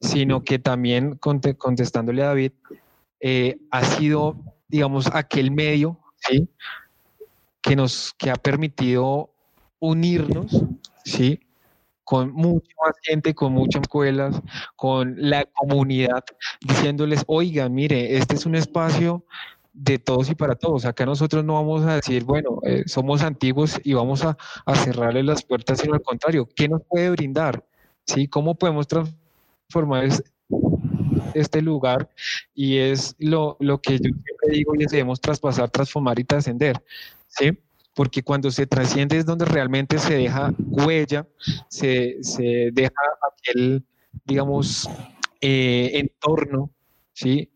sino que también, contestándole a David, eh, ha sido, digamos, aquel medio que nos que ha permitido unirnos, ¿sí? con mucha más gente, con muchas escuelas, con la comunidad, diciéndoles, oiga, mire, este es un espacio de todos y para todos. Acá nosotros no vamos a decir, bueno, eh, somos antiguos y vamos a, a cerrarle las puertas, sino al contrario, ¿qué nos puede brindar? ¿Sí? ¿Cómo podemos transformar este lugar? Y es lo, lo que yo siempre digo y debemos traspasar, transformar y trascender. ¿Sí? porque cuando se trasciende es donde realmente se deja huella, se, se deja aquel, digamos, eh, entorno, ¿sí?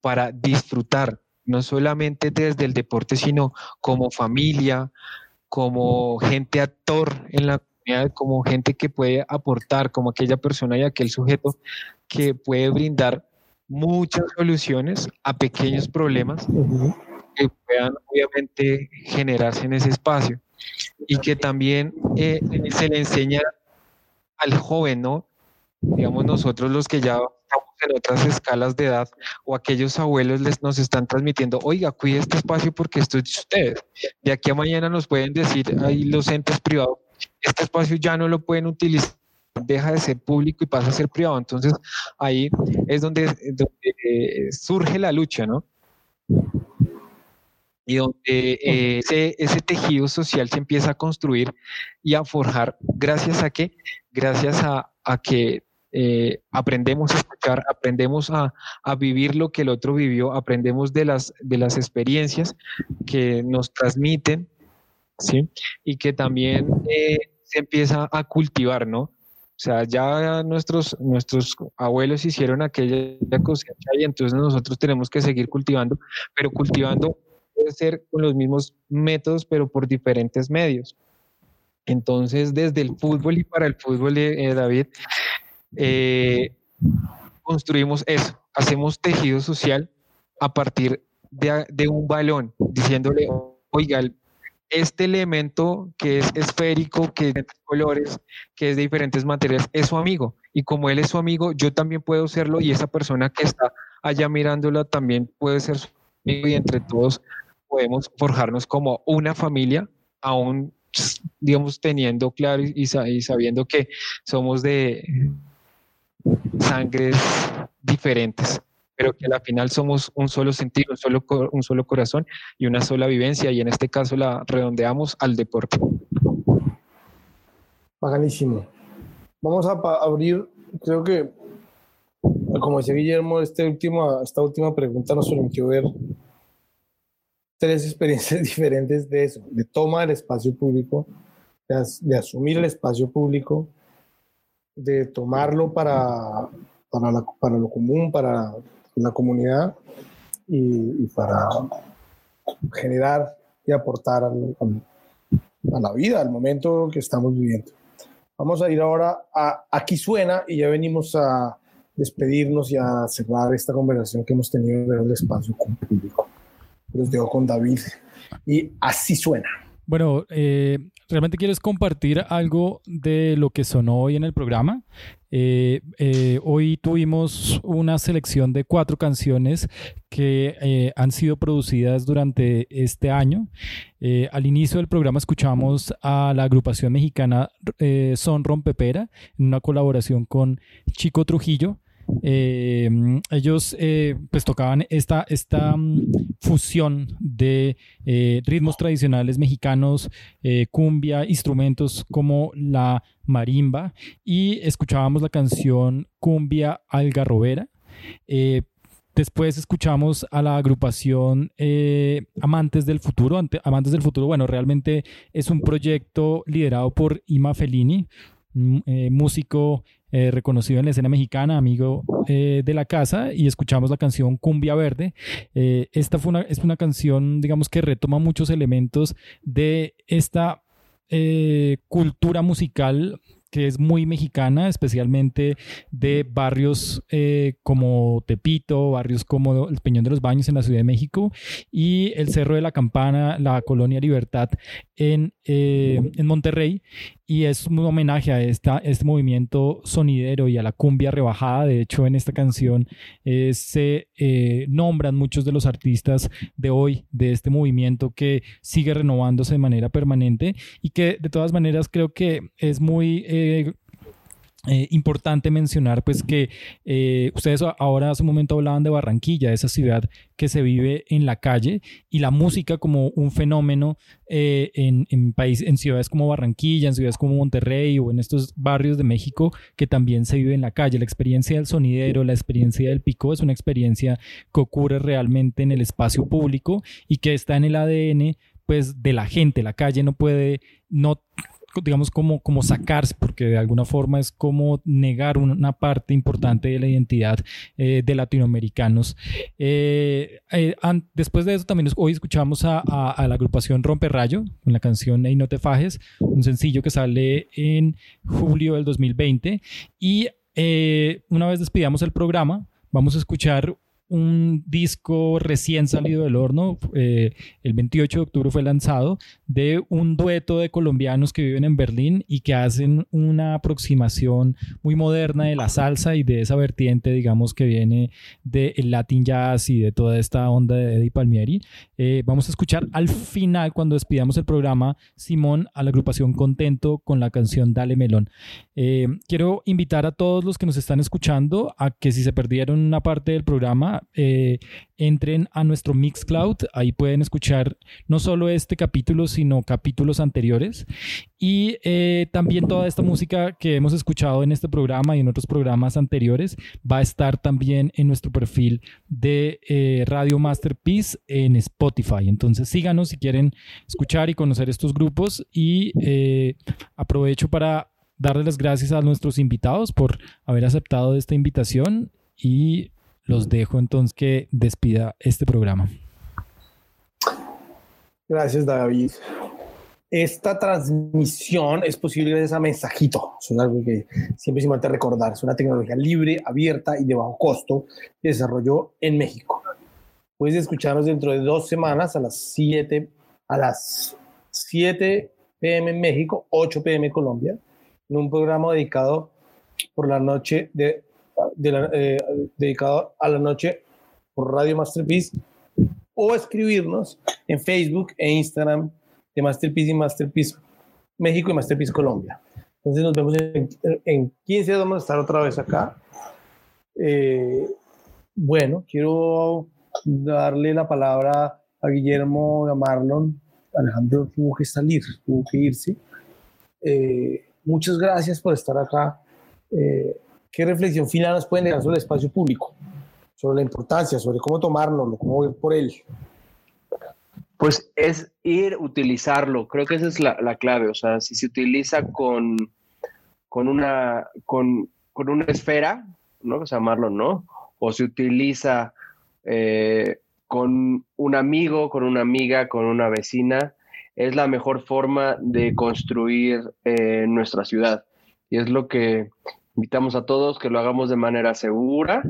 Para disfrutar, no solamente desde el deporte, sino como familia, como gente actor en la comunidad, como gente que puede aportar, como aquella persona y aquel sujeto que puede brindar muchas soluciones a pequeños problemas que puedan obviamente generarse en ese espacio y que también eh, se le enseña al joven, ¿no? Digamos nosotros los que ya estamos en otras escalas de edad o aquellos abuelos les nos están transmitiendo, oiga, cuide este espacio porque esto es de ustedes. De aquí a mañana nos pueden decir ahí los entes privados, este espacio ya no lo pueden utilizar deja de ser público y pasa a ser privado. Entonces ahí es donde, eh, surge la lucha, ¿no? Y donde eh, ese, tejido social se empieza a construir y a forjar gracias a qué? Gracias a, que eh, aprendemos a escuchar, aprendemos a, a, vivir lo que el otro vivió, aprendemos de las, de las experiencias que nos transmiten, ¿sí? Y que también se empieza a cultivar, ¿no? O sea, ya nuestros, nuestros abuelos hicieron aquella cosecha y entonces nosotros tenemos que seguir cultivando, pero cultivando puede ser con los mismos métodos, pero por diferentes medios. Entonces, desde el fútbol y para el fútbol, eh, David, eh, construimos eso, hacemos tejido social a partir de, de un balón, diciéndole, oiga, este elemento que es esférico, que es de colores, que es de diferentes materiales, es su amigo. Y como él es su amigo, yo también puedo serlo y esa persona que está allá mirándola también puede ser su amigo y entre todos podemos forjarnos como una familia, aún, digamos, teniendo claro y, y sabiendo que somos de sangres diferentes pero que al final somos un solo sentido, un solo, un solo corazón y una sola vivencia, y en este caso la redondeamos al deporte. Bacanísimo. Vamos a abrir, creo que, como decía Guillermo, este último, esta última pregunta nos permitió ver tres experiencias diferentes de eso, de toma del espacio público, de, asumir el espacio público, de tomarlo para, para, para lo común, para la comunidad y, para generar y aportar a la vida, al momento que estamos viviendo. Vamos a ir ahora a Aquí Suena y ya venimos a despedirnos y a cerrar esta conversación que hemos tenido en el espacio público. Los dejo con David y así suena. Bueno, eh, realmente quieres compartir algo de lo que sonó hoy en el programa. Eh, eh, hoy tuvimos una selección de cuatro canciones que han sido producidas durante este año. al inicio del programa escuchamos a la agrupación mexicana Son Rompepera en una colaboración con Chico Trujillo. Eh, ellos eh, pues tocaban esta, esta mm, fusión de eh, ritmos tradicionales mexicanos, cumbia, instrumentos como la marimba y escuchábamos la canción Cumbia Algarrobera. Después escuchamos a la agrupación Amantes del Futuro. Amantes del Futuro, bueno, realmente es un proyecto liderado por Ima Fellini, músico eh, reconocido en la escena mexicana, amigo eh, de la casa, y escuchamos la canción Cumbia Verde. Eh, esta es una canción, digamos, que retoma muchos elementos de esta cultura musical que es muy mexicana, especialmente de barrios como Tepito, barrios como el Peñón de los Baños en la Ciudad de México y el Cerro de la Campana, la Colonia Libertad en, en Monterrey. Y es un homenaje a esta, este movimiento sonidero y a la cumbia rebajada. De hecho, en esta canción eh, se nombran muchos de los artistas de hoy, de este movimiento que sigue renovándose de manera permanente y que de todas maneras creo que es muy eh, eh, importante mencionar pues que eh, ustedes ahora hace un momento hablaban de Barranquilla, esa ciudad que se vive en la calle y la música como un fenómeno en, en, país, en ciudades como Barranquilla, en ciudades como Monterrey o en estos barrios de México que también se vive en la calle. La experiencia del sonidero, la experiencia del pico es una experiencia que ocurre realmente en el espacio público y que está en el ADN pues de la gente. La calle no puede no digamos, como, como sacarse, porque de alguna forma es como negar una parte importante de la identidad eh, de latinoamericanos. Eh, eh, después de eso, también hoy escuchamos a, a, la agrupación Rompe Rayo, con la canción Ey No Te Fajes, un sencillo que sale en julio del 2020. Y una vez despidamos el programa, vamos a escuchar un disco recién salido del horno, eh, el 28 de octubre fue lanzado, de un dueto de colombianos que viven en Berlín y que hacen una aproximación muy moderna de la salsa y de esa vertiente, digamos, que viene del Latin Jazz y de toda esta onda de Eddie Palmieri. Eh, vamos a escuchar al final, cuando despidamos el programa, Simón a la agrupación Contento con la canción Dale Melón. Eh, quiero invitar a todos los que nos están escuchando a que si se perdieron una parte del programa, eh, entren a nuestro Mixcloud. Ahí pueden escuchar no solo este capítulo, sino capítulos anteriores. Y eh, también toda esta música que hemos escuchado en este programa y en otros programas anteriores va a estar también en nuestro perfil de eh, Radio Masterpiece en Spotify. Entonces síganos si quieren escuchar y conocer estos grupos. Y aprovecho para darles las gracias a nuestros invitados por haber aceptado esta invitación y los dejo entonces que despida este programa. Gracias, David. Esta transmisión es posible gracias a Mensajito. es algo que siempre es importante recordar. Es una tecnología libre, abierta y de bajo costo que desarrolló en México. Puedes escucharnos dentro de dos semanas a las 7 a las 7 pm en México, 8 pm en Colombia, en un programa dedicado por la noche de eh, dedicado a la noche por Radio Masterpiece o escribirnos en Facebook e Instagram de Masterpiece y Masterpiece México y Masterpiece Colombia. Entonces nos vemos en, 15 días, vamos a estar otra vez acá. Eh, bueno, quiero darle la palabra a Guillermo y a Marlon. Alejandro tuvo que salir, tuvo que irse. Eh, muchas gracias por estar acá. ¿Qué reflexión final nos pueden dejar sobre el espacio público? Sobre la importancia, sobre cómo tomárnoslo, cómo ir por él. Pues es ir, utilizarlo. Creo que esa es la, clave. O sea, si se utiliza con, con, una, con, una esfera, ¿no? O sea, ¿no? O se utiliza eh, con un amigo, con una amiga, con una vecina, es la mejor forma de construir eh, nuestra ciudad. Y es lo que invitamos a todos que lo hagamos de manera segura,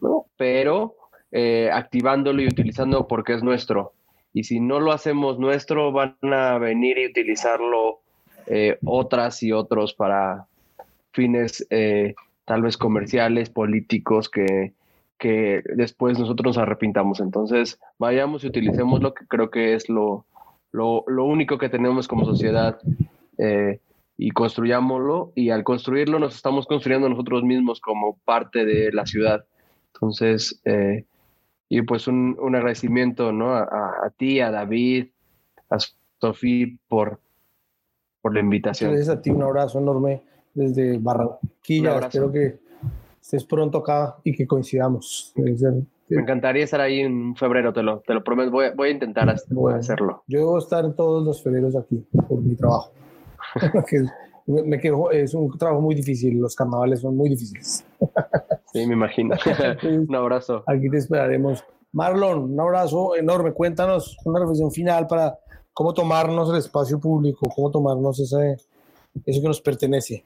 ¿no? pero eh, activándolo y utilizándolo porque es nuestro. Y si no lo hacemos nuestro, van a venir y utilizarlo eh, otras y otros para fines eh, tal vez comerciales, políticos, que, que después nosotros nos arrepintamos. Entonces, vayamos y utilicemos lo que creo que es lo, lo, lo único que tenemos como sociedad y construyámoslo y al construirlo nos estamos construyendo nosotros mismos como parte de la ciudad. Entonces, eh, y pues un, un agradecimiento ¿no? A, a, ti, a David, a Sofía por, por la invitación. Gracias a ti, un abrazo enorme desde Barranquilla. Espero que estés pronto acá y que coincidamos. Me encantaría estar ahí en febrero, te lo, te lo prometo. Voy, voy a intentar hacerlo. Yo debo estar en todos los febreros aquí por mi trabajo. me quedo, es un trabajo muy difícil, los carnavales son muy difíciles. sí, me imagino. un abrazo. Aquí te esperaremos. Marlon, un abrazo enorme. Cuéntanos una reflexión final para cómo tomarnos el espacio público, cómo tomarnos ese, eso que nos pertenece.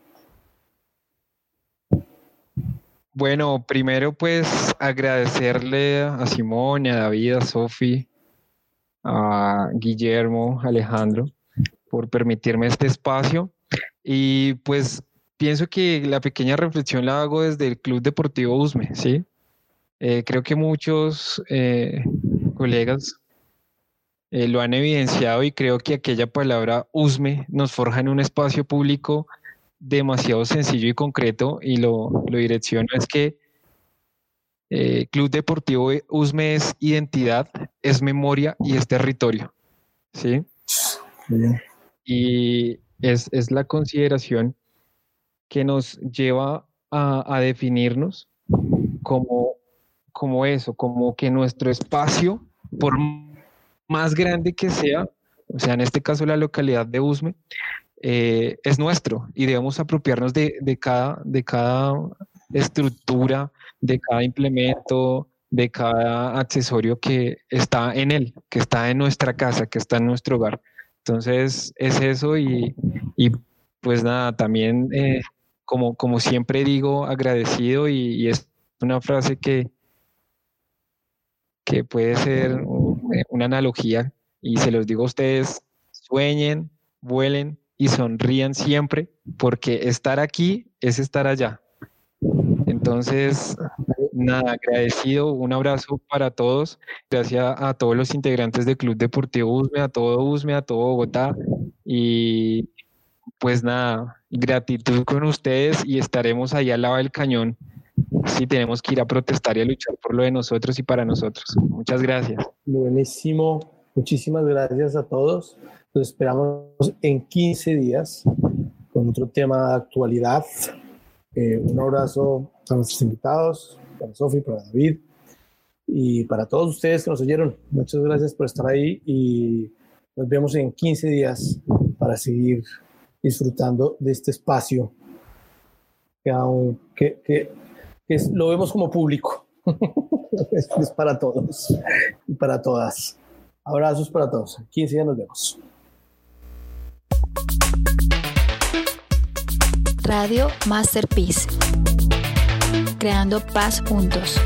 Bueno, primero pues agradecerle a Simón, a David, a Sofi, a Guillermo, Alejandro, por permitirme este espacio. Y pues pienso que la pequeña reflexión la hago desde el Club Deportivo Usme, ¿sí? Eh, creo que muchos eh, colegas eh, lo han evidenciado y creo que aquella palabra Usme nos forja en un espacio público demasiado sencillo y concreto y lo, lo direcciono es que Club Deportivo Usme es identidad, es memoria y es territorio, ¿sí? Y es, la consideración que nos lleva a, definirnos como, como eso, como que nuestro espacio, por más grande que sea, o sea, en este caso la localidad de Usme, eh, es nuestro y debemos apropiarnos de, cada, de cada estructura, de cada implemento, de cada accesorio que está en él, que está en nuestra casa, que está en nuestro hogar. Entonces es eso y, pues nada, también eh, como, como siempre digo, agradecido y, es una frase que, que puede ser una analogía y se los digo a ustedes, sueñen, vuelen y sonrían siempre porque estar aquí es estar allá. Entonces, nada, agradecido, un abrazo para todos, gracias a todos los integrantes del Club Deportivo Usme, a todo Usme, a todo Bogotá y pues nada, gratitud con ustedes y estaremos ahí al lado del cañón si tenemos que ir a protestar y a luchar por lo de nosotros y para nosotros. Muchas gracias. Buenísimo, muchísimas gracias a todos. Los esperamos en 15 días con otro tema de actualidad. Eh, un abrazo a nuestros invitados, para Sofi, para David y para todos ustedes que nos oyeron. Muchas gracias por estar ahí y nos vemos en 15 días para seguir disfrutando de este espacio que, que, lo vemos como público. es, es, para todos y para todas. Abrazos para todos. 15 días nos vemos. Radio Masterpiece. Creando paz juntos.